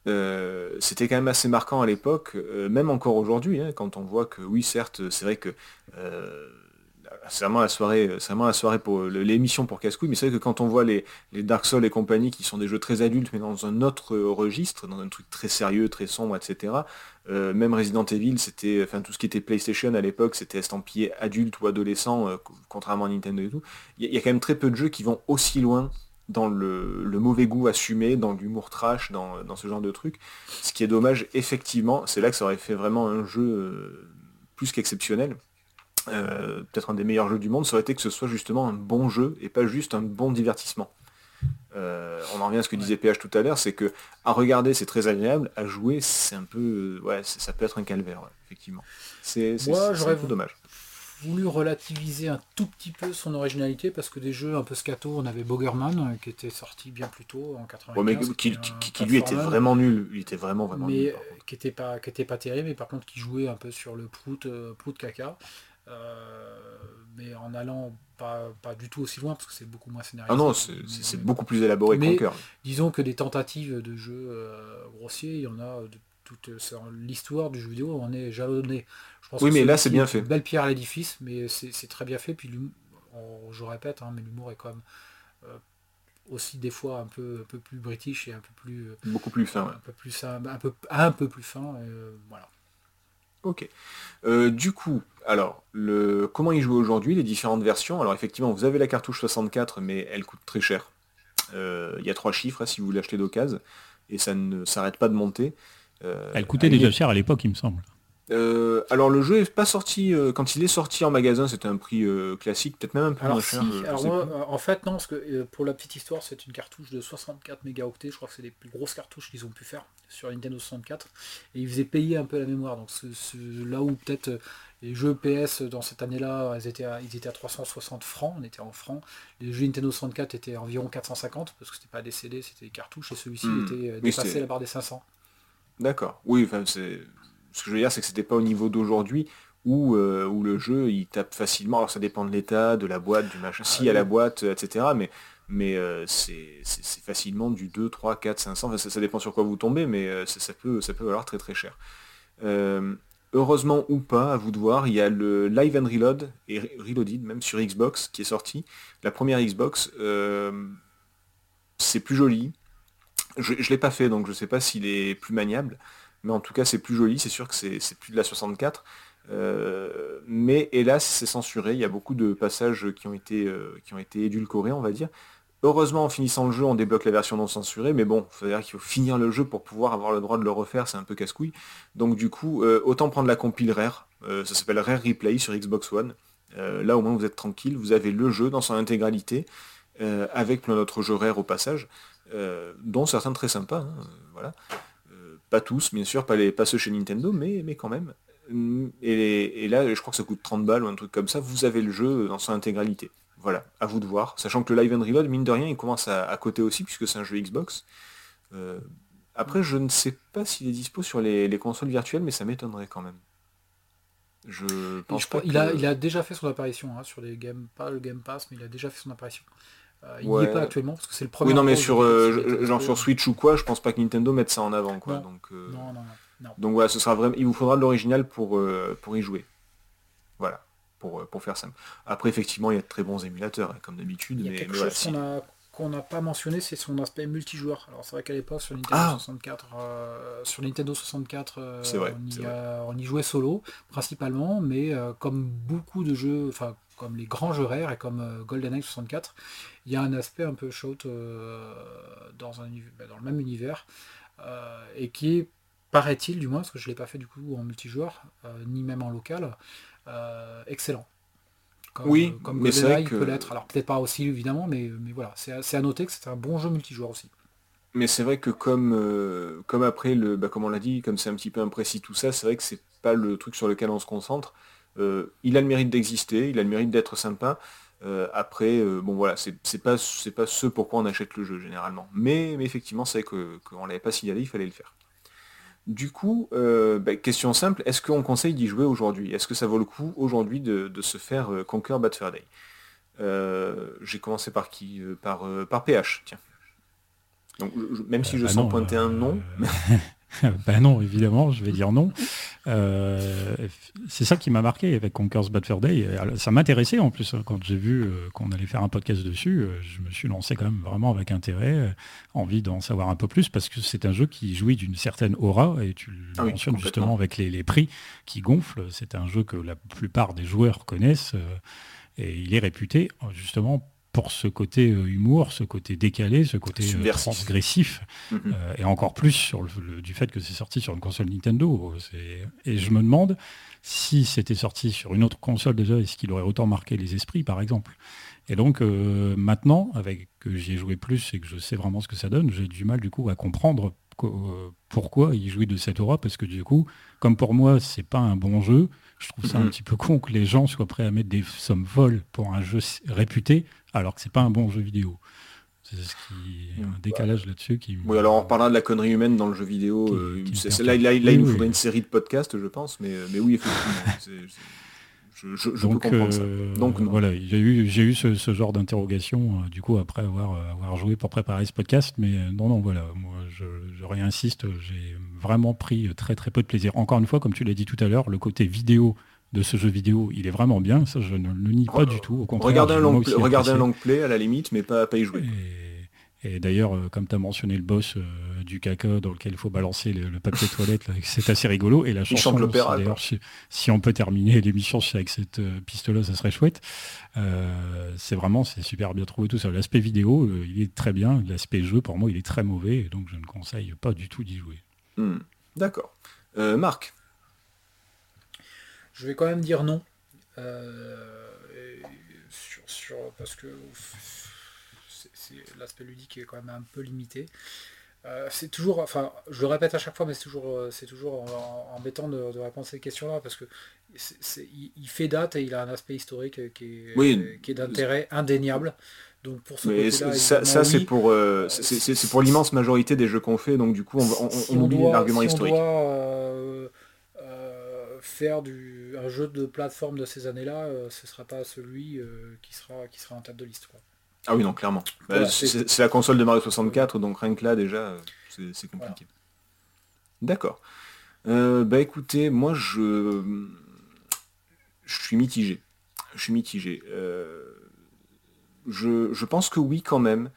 euh, c'était quand même assez marquant à l'époque, euh, même encore aujourd'hui, hein, quand on voit que oui, certes, c'est vrai que c'est vraiment la soirée, vraiment la soirée pour l'émission pour casse-couille, mais c'est vrai que quand on voit les, Dark Souls et compagnie qui sont des jeux très adultes, mais dans un autre registre, dans un truc très sérieux, très sombre, etc. même Resident Evil, c'était, enfin tout ce qui était PlayStation à l'époque, c'était estampillé adulte ou adolescent, contrairement à Nintendo et tout. Il y, a quand même très peu de jeux qui vont aussi loin dans le, mauvais goût assumé, dans l'humour trash, dans, ce genre de truc. Ce qui est dommage, effectivement, c'est là que ça aurait fait vraiment un jeu euh, plus qu'exceptionnel. Euh, peut-être un des meilleurs jeux du monde, ça aurait été que ce soit justement un bon jeu et pas juste un bon divertissement. Euh, on en revient à ce que disait PH tout à l'heure, c'est que à regarder c'est très agréable, à jouer c'est un peu, ouais, ça peut être un calvaire, effectivement. C'est un peu dommage voulu relativiser un tout petit peu son originalité parce que des jeux un peu scato, on avait Boggerman euh, qui était sorti bien plus tôt en 95. qui, lui était vraiment nul, il était vraiment vraiment mais, nul. qui était pas qui était pas terrible, mais par contre qui jouait un peu sur le prout euh, prout caca. Euh, mais en allant pas, pas, du tout aussi loin parce que c'est beaucoup moins scénarisé. Ah non, c'est beaucoup plus élaboré que cœur. Disons que des tentatives de jeux grossiers, il y en a de toute l'histoire du jeu vidéo, on est jalonné oui, mais là, c'est bien fait. belle pierre à l'édifice, mais c'est très bien fait. Puis, je répète, hein, mais l'humour est quand même euh, aussi des fois un peu, un peu plus british et un peu plus... Euh, Beaucoup plus fin. Un peu plus, un, peu, un peu plus fin. Euh, voilà. Ok. du coup, alors, le, comment il joue aujourd'hui, les différentes versions? Alors effectivement, vous avez la cartouche 64, mais elle coûte très cher. Il y a trois chiffres hein, si vous l'achetez d'occasion, et ça ne s'arrête pas de monter. Elle coûtait déjà cher à l'époque, il me semble. Euh, alors le jeu est pas sorti euh, quand il est sorti en magasin c'était un prix euh, classique peut-être même un peu moins cher en fait non parce que pour la petite histoire c'est une cartouche de 64 mégaoctets je crois que c'est les plus grosses cartouches qu'ils ont pu faire sur Nintendo 64 et ils faisaient payer un peu la mémoire donc là où peut-être les jeux PS dans cette année là ils étaient à, ils étaient à 360 francs on était en francs les jeux Nintendo 64 étaient environ 450 parce que c'était pas des CD c'était des cartouches et celui-ci hmm. était dépassé la barre des 500 d'accord oui enfin c'est ce que je veux dire, c'est que c'était pas au niveau d'aujourd'hui où, euh, où, le jeu il tape facilement. Alors ça dépend de l'état, de la boîte, du machin. Si, il y a la boîte, etc. Mais, mais euh, c'est facilement du 2, 3, 4, 500. ça, dépend sur quoi vous tombez, mais euh, ça, peut, ça peut valoir très très cher. heureusement ou pas, à vous de voir, il y a le Live and Reload, et Reloaded même sur Xbox, qui est sorti. La première Xbox, c'est plus joli. Je ne l'ai pas fait, donc je ne sais pas s'il est plus maniable mais en tout cas c'est plus joli, c'est sûr que c'est plus de la 64. Euh, mais hélas c'est censuré, il y a beaucoup de passages qui ont été, euh, qui ont été édulcorés on va dire. Heureusement en finissant le jeu on débloque la version non censurée, mais bon, il dire qu'il faut finir le jeu pour pouvoir avoir le droit de le refaire, c'est un peu casse-couille. Donc du coup, euh, autant prendre la compile Rare, ça s'appelle Rare Replay sur Xbox One. là au moins vous êtes tranquille, vous avez le jeu dans son intégralité, avec plein d'autres jeux rares au passage, dont certains très sympas. Hein, voilà. Pas tous, bien sûr, pas, les, pas ceux chez Nintendo, mais, mais quand même. Et, là, je crois que ça coûte 30 balles ou un truc comme ça, vous avez le jeu dans son intégralité. Voilà, à vous de voir. Sachant que le Live and Reload, mine de rien, il commence à, à côté aussi, puisque c'est un jeu Xbox. Euh, après, je ne sais pas s'il est dispo sur les, consoles virtuelles, mais ça m'étonnerait quand même. Je pense pas il, a, il a déjà fait son apparition hein, sur les Game, pas le Game Pass, mais il a déjà fait son apparition. Euh, il n'y est pas actuellement parce que c'est le premier. Oui, non, mais sur, euh, genre sur Switch ou quoi, je pense pas que Nintendo mette ça en avant. Quoi, donc, euh, non, non, non, donc voilà, ce sera vraiment, il vous faudra de l'original pour, pour y jouer. Voilà, pour, pour faire ça. Après, effectivement, il y a de très bons émulateurs, hein, comme d'habitude. Il y a quelque chose qu'on a qu'on n'a pas mentionné, c'est son aspect multijoueur. Alors c'est vrai qu'à l'époque sur Nintendo 64, ah. sur Nintendo 64, on, y jouait solo principalement, mais comme beaucoup de jeux, enfin comme les grands jeux rares et comme GoldenEye 64, il y a un aspect un peu shoot dans, un, bah, dans le même univers et qui est paraît-il du moins, parce que je ne l'ai pas fait du coup en multijoueur, ni même en local, excellent oui, euh, comme mais c'est peut l'être. Alors peut-être pas aussi évidemment, mais, mais voilà, c'est à noter que c'est un bon jeu multijoueur aussi. Mais c'est vrai que comme, euh, comme après, le, bah, comme on l'a dit, comme c'est un petit peu imprécis tout ça, c'est vrai que c'est pas le truc sur lequel on se concentre. Euh, il a le mérite d'exister, il a le mérite d'être sympa. après, bon voilà, c'est pas, pas ce pourquoi on achète le jeu généralement. Mais, mais effectivement, c'est vrai qu'on ne l'avait pas signalé, il fallait le faire. Du coup, euh, bah, question simple, est-ce qu'on conseille d'y jouer aujourd'hui? Est-ce que ça vaut le coup aujourd'hui de, se faire euh, Conquer Bad Fur Day? Euh, J'ai commencé par qui? Par, par PH, tiens. Donc, même si je bah sens pointer un nom. ben non, évidemment, je vais dire non. Euh, c'est ça qui m'a marqué avec Conquer's Bad Fur Day. Ça m'intéressait en plus, hein, quand j'ai vu euh, qu'on allait faire un podcast dessus, euh, je me suis lancé quand même vraiment avec intérêt, envie d'en savoir un peu plus, parce que c'est un jeu qui jouit d'une certaine aura, et tu le ah mentionnes justement avec les, les, prix qui gonflent. C'est un jeu que la plupart des joueurs connaissent, et il est réputé justement pour ce côté euh, humour, ce côté décalé, ce côté euh, transgressif, mhm. euh, et encore plus sur le, du fait que c'est sorti sur une console Nintendo. Et je me demande si c'était sorti sur une autre console déjà, est-ce qu'il aurait autant marqué les esprits, par exemple? Et donc maintenant, avec que j'y ai joué plus et que je sais vraiment ce que ça donne, j'ai du mal du coup à comprendre pourquoi il jouit de cette aura, parce que du coup, comme pour moi, c'est pas un bon jeu, je trouve ça un mhm. petit peu con que les gens soient prêts à mettre des sommes folles pour un jeu réputé, alors que c'est pas un bon jeu vidéo. C'est ce qui un bah, décalage là-dessus qui. Oui, alors on parlera de la connerie humaine dans le jeu vidéo. Euh, là, il nous faudrait une série de podcasts, je pense, mais, mais oui, effectivement. je, peux comprendre ça. Euh, Donc voilà, j'ai eu, j'ai eu ce, genre d'interrogation euh, du coup après avoir, avoir joué pour préparer ce podcast, mais non, non, voilà, moi je, je réinsiste, j'ai vraiment pris très très peu de plaisir. Encore une fois, comme tu l'as dit tout à l'heure, le côté vidéo de ce jeu vidéo, il est vraiment bien, ça je ne le nie pas du tout. Au contraire, regardez un long, regardez un long play à la limite, mais pas, pas y jouer. Et, d'ailleurs, euh, comme tu as mentionné le boss euh, du caca dans lequel il faut balancer le, papier toilette, c'est assez rigolo. Et la chanson, d'ailleurs, si, on peut terminer l'émission avec cette euh, piste-là, ça serait chouette. c'est vraiment, c'est super bien trouvé tout ça. L'aspect vidéo, il est très bien. L'aspect jeu, pour moi, il est très mauvais. Et donc, je ne conseille pas du tout d'y jouer. Hmm. D'accord. Marc je vais quand même dire non. Euh, sur, parce que l'aspect ludique est quand même un peu limité. Euh, c'est toujours, enfin, je le répète à chaque fois, mais c'est toujours, euh, c'est toujours embêtant de, répondre à ces questions-là parce que il, fait date et il a un aspect historique qui est, qui est d'intérêt indéniable. Donc pour ce ça, c'est pour, c'est pour l'immense majorité des jeux qu'on fait, donc du coup on, oublie l'argument historique faire du, un jeu de plateforme de ces années-là, euh, ce ne sera pas celui euh, qui, sera, qui sera en tête de liste. Quoi. Ah oui, non, clairement. Bah, c'est la console de Mario 64, donc rien que là, déjà, c'est compliqué. D'accord. Euh, bah écoutez, moi, je, je suis mitigé. Je suis mitigé. Je, je, pense que oui, quand même.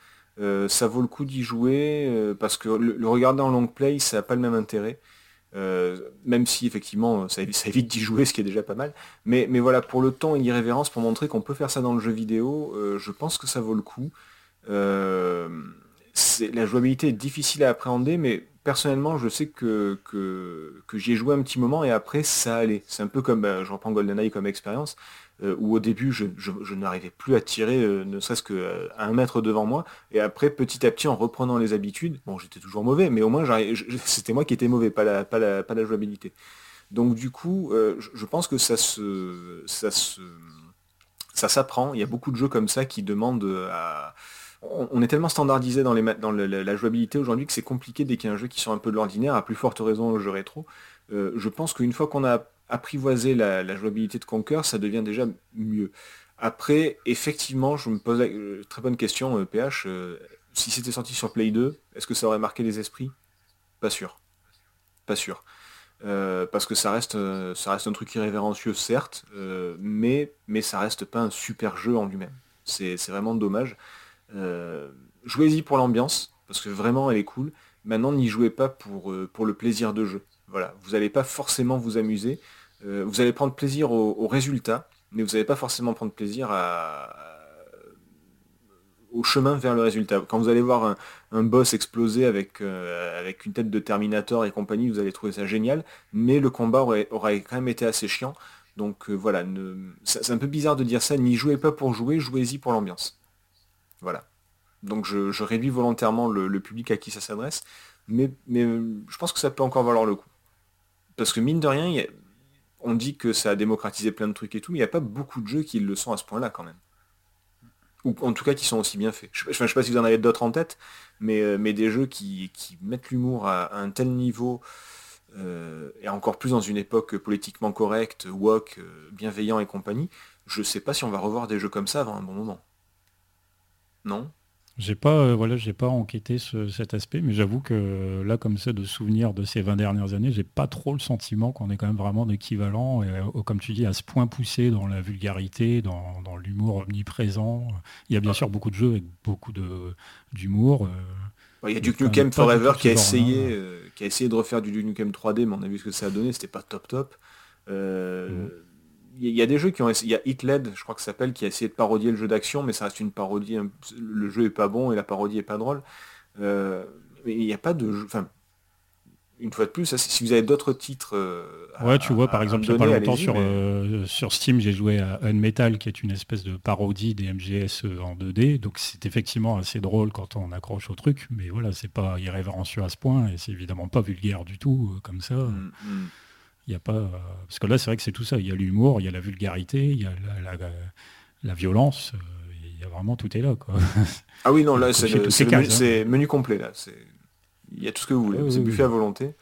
ça vaut le coup d'y jouer, parce que le, le, regarder en long play, ça n'a pas le même intérêt. Euh, même si effectivement ça, évite d'y jouer, ce qui est déjà pas mal. Mais, voilà, pour le temps et l'irrévérence, pour montrer qu'on peut faire ça dans le jeu vidéo, euh, je pense que ça vaut le coup. Euh, la jouabilité est difficile à appréhender, mais personnellement, je sais que j'y ai joué un petit moment et après ça allait. C'est un peu comme, bah, je reprends GoldenEye comme expérience. Euh, où au début je, n'arrivais plus à tirer euh, ne serait-ce qu'à euh, un mètre devant moi, et après petit à petit en reprenant les habitudes, bon j'étais toujours mauvais, mais au moins c'était moi qui étais mauvais, pas la, jouabilité. Donc du coup, je, pense que ça s'apprend. Il y a beaucoup de jeux comme ça qui demandent à. On, est tellement standardisé dans, la jouabilité aujourd'hui que c'est compliqué dès qu'il y a un jeu qui sort un peu de l'ordinaire, à plus forte raison le jeu rétro. je pense qu'une fois qu'on a apprivoiser la, jouabilité de Conquer, ça devient déjà mieux. Après, effectivement, je me pose la euh, très bonne question, PH. Euh, euh, si c'était sorti sur Play 2, est-ce que ça aurait marqué les esprits? Pas sûr. Pas sûr. parce que ça reste, ça reste un truc irrévérencieux, certes, mais, mais ça reste pas un super jeu en lui-même. C'est vraiment dommage. jouez-y pour l'ambiance, parce que vraiment elle est cool. Maintenant, n'y jouez pas pour, pour le plaisir de jeu. Voilà, vous n'allez pas forcément vous amuser. Vous allez prendre plaisir au, résultat, mais vous n'allez pas forcément prendre plaisir au chemin vers le résultat. Quand vous allez voir un, boss exploser avec, avec une tête de Terminator et compagnie, vous allez trouver ça génial, mais le combat aurait, quand même été assez chiant. Donc voilà, c'est un peu bizarre de dire ça, n'y jouez pas pour jouer, jouez-y pour l'ambiance. Voilà. Donc je, réduis volontairement le, public à qui ça s'adresse, mais, mais je pense que ça peut encore valoir le coup. Parce que mine de rien, on dit que ça a démocratisé plein de trucs et tout, mais il n'y a pas beaucoup de jeux qui le sont à ce point-là quand même. Ou en tout cas qui sont aussi bien faits. Je ne sais pas si vous en avez d'autres en tête, mais, euh, des jeux qui, mettent l'humour à, un tel niveau, euh, et encore plus dans une époque politiquement correcte, woke, euh, bienveillant et compagnie, je ne sais pas si on va revoir des jeux comme ça avant un bon moment. Non? J'ai pas, euh, voilà, j'ai pas enquêté cet aspect, mais j'avoue que là, comme ça, de souvenirs de ces 20 dernières années, j'ai pas trop le sentiment qu'on est quand même vraiment équivalent, et, euh, comme tu dis, à ce point poussé dans la vulgarité, dans, l'humour omniprésent. Il y a bien ah. sûr beaucoup de jeux avec beaucoup d'humour. Euh, il y a Duke Nukem Forever qui a, essayé, qui a essayé de refaire du Duke Nukem 3D, mais on a vu ce que ça a donné, c'était pas top top. Mhm il y a des jeux qui ont essayé, il y a Hitled, je crois que ça s'appelle, qui a essayé de parodier le jeu d'action, mais ça reste une parodie, le jeu est pas bon et la parodie est pas drôle. Euh, il n'y a pas de jeu, enfin, une fois de plus, si vous avez d'autres titres. Euh, ouais, tu vois, par exemple, il n'y a pas longtemps sur, euh, sur Steam, j'ai joué à Unmetal, qui est une espèce de parodie des MGS en 2D. Donc c'est effectivement assez drôle quand on accroche au truc, mais voilà, c'est pas irrévérencieux à ce point, et c'est évidemment pas vulgaire du tout, comme ça. Mm, mm. Il y a pas parce que là c'est vrai que c'est tout ça. Il y a l'humour, il y a la vulgarité, il y a la, violence. Euh, il y a vraiment tout est là quoi. Ah oui non là c'est hein. menu, complet là. Il y a tout ce que vous voulez. c'est buffet à volonté.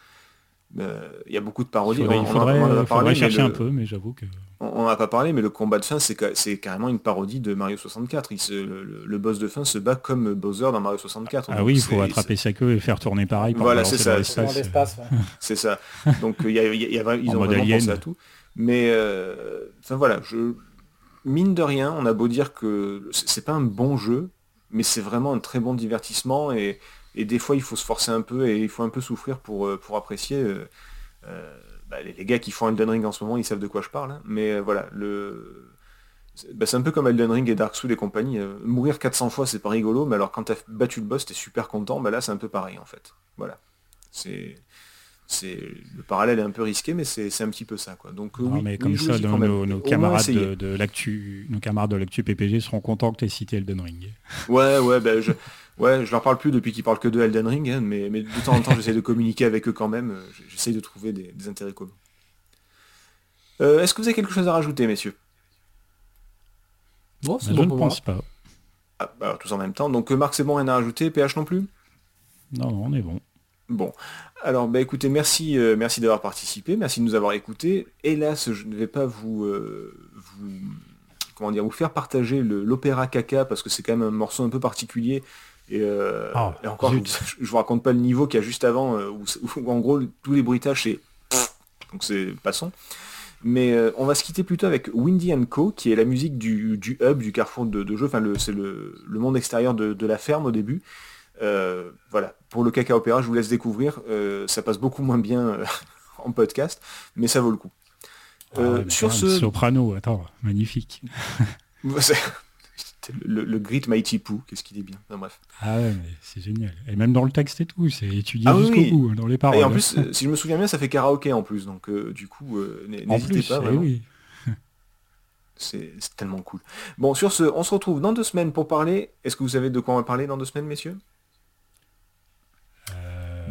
Euh, il y a beaucoup de parodies. Il faudrait, chercher un peu, mais j'avoue que... On n'a pas parlé, mais le combat de fin, c'est carrément une parodie de Mario 64. le, boss de fin se bat comme Bowser dans Mario 64. Ah oui, il faut attraper sa queue et faire tourner pareil. Voilà, c'est ça. C'est ça. Donc il y a, ils ont vraiment pensé à tout. Mais euh, enfin voilà, je mine de rien, on a beau dire que c'est pas un bon jeu, mais c'est vraiment un très bon divertissement et et des fois il faut se forcer un peu et il faut un peu souffrir pour, euh, pour apprécier. Euh, euh, bah, les, gars qui font Elden Ring en ce moment, ils savent de quoi je parle. Hein. mais voilà, le... Bah, c'est un peu comme Elden Ring et Dark Souls et compagnie. mourir 400 fois, c'est pas rigolo, mais alors quand t'as battu le boss, t'es super content, bah là c'est un peu pareil en fait. Voilà. C'est c'est le parallèle est un peu risqué mais c'est un petit peu ça quoi donc oui, mais comme ça nos, camarades de, l'actu nos camarades de l'actu PPG seront contents que tu aies cité Elden Ring ouais ouais ben je Ouais, je leur parle plus depuis qu'ils parlent que de Elden Ring, hein, mais, mais, de temps en temps j'essaie de communiquer avec eux quand même, euh, j'essaie de trouver des, intérêts communs. Euh, est-ce que vous avez quelque chose à rajouter, messieurs? Bon, Je ne pense pas. Ah, bah, alors, tous en même temps. Donc euh, Marc, c'est bon, rien à rajouter, PH non plus? Non, non, on est bon. Bon. Alors, bah écoutez, merci, merci d'avoir participé, merci de nous avoir écoutés. Hélas, je ne vais pas vous, vous comment dire, vous faire partager l'opéra caca parce que c'est quand même un morceau un peu particulier euh, ah, et, encore, je, ne vous raconte pas le niveau qu'il y a juste avant, euh, où, en gros tous les bruitages c'est... Donc c'est passons. Mais euh, on va se quitter plutôt avec Windy Co, qui est la musique du, hub, du carrefour de, jeu, enfin c'est le, monde extérieur de, la ferme au début. voilà, pour le caca opéra, je vous laisse découvrir. ça passe beaucoup moins bien en podcast, mais ça vaut le coup. Ah sur ce... Soprano, attends, magnifique. le, le Grit Mighty Pooh, qu'est-ce qu'il est bien. bref. Ah ouais, mais c'est génial. Et même dans le texte et tout, c'est étudié ah jusqu'au bout, hein, dans les paroles. Et en plus, euh, si je me souviens bien, ça fait karaoké en plus, donc euh, du coup, euh, n'hésitez pas. Eh oui. c'est tellement cool. Bon, sur ce, on se retrouve dans deux semaines pour parler. Est-ce que vous savez de quoi on va parler dans deux semaines, messieurs?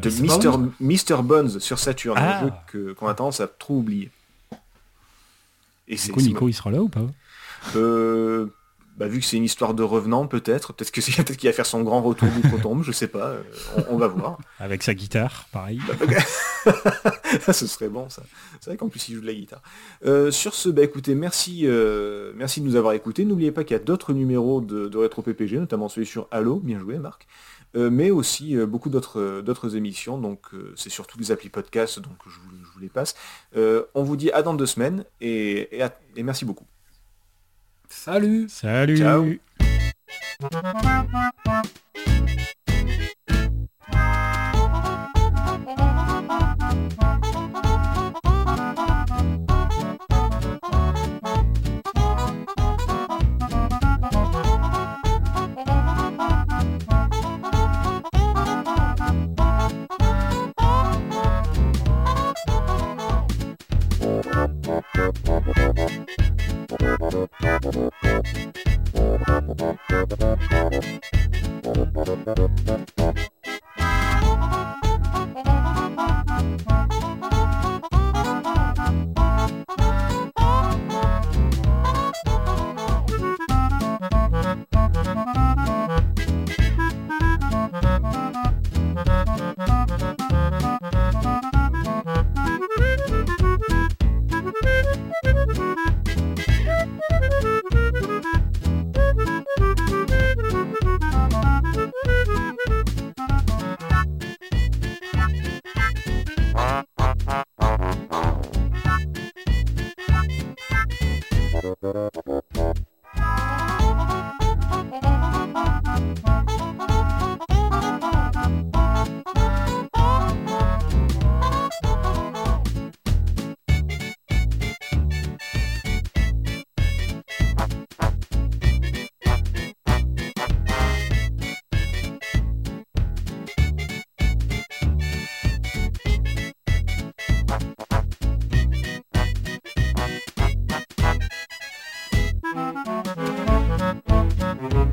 De Mister, Mister Bones sur Saturn, un ah. jeu qu'on a tendance à trop oublier. Et du coup, Nico, il sera là ou pas? Euh, bah, vu que c'est une histoire de revenant, peut-être, peut-être que c'est peut-être qu'il va faire son grand retour d'outre-tombe, je sais pas, euh, on, va voir. Avec sa guitare, pareil. ce serait bon ça. C'est vrai qu'en plus il joue de la guitare. Euh, sur ce, bah écoutez, merci, euh, merci de nous avoir écoutés. N'oubliez pas qu'il y a d'autres numéros de, de Retro PPG, notamment celui sur Halo, bien joué Marc. mais aussi beaucoup d'autres d'autres émissions, donc c'est surtout les applis podcast, donc je vous, les passe. on vous dit à dans deux semaines et, et merci beaucoup. Salut. Salut. Ciao. Thank you.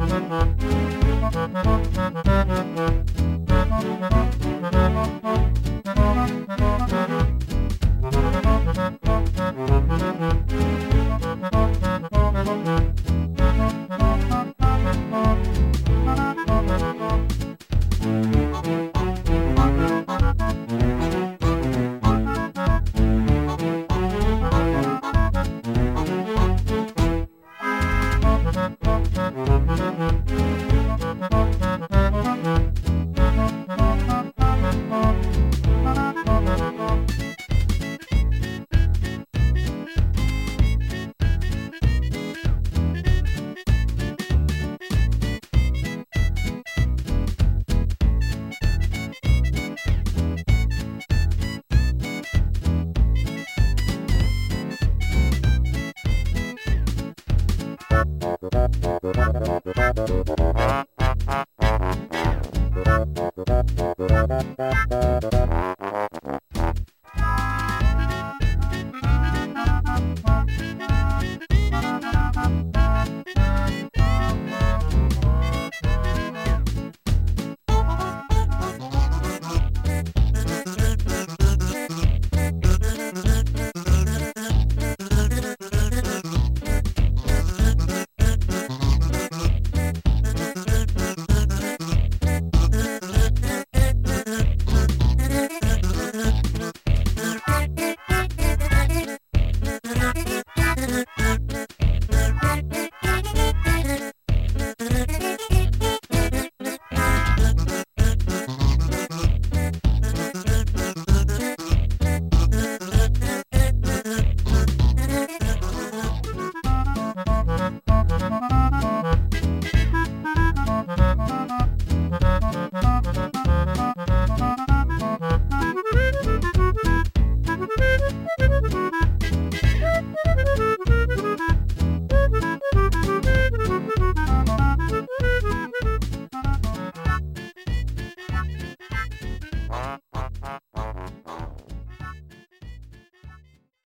Thank you.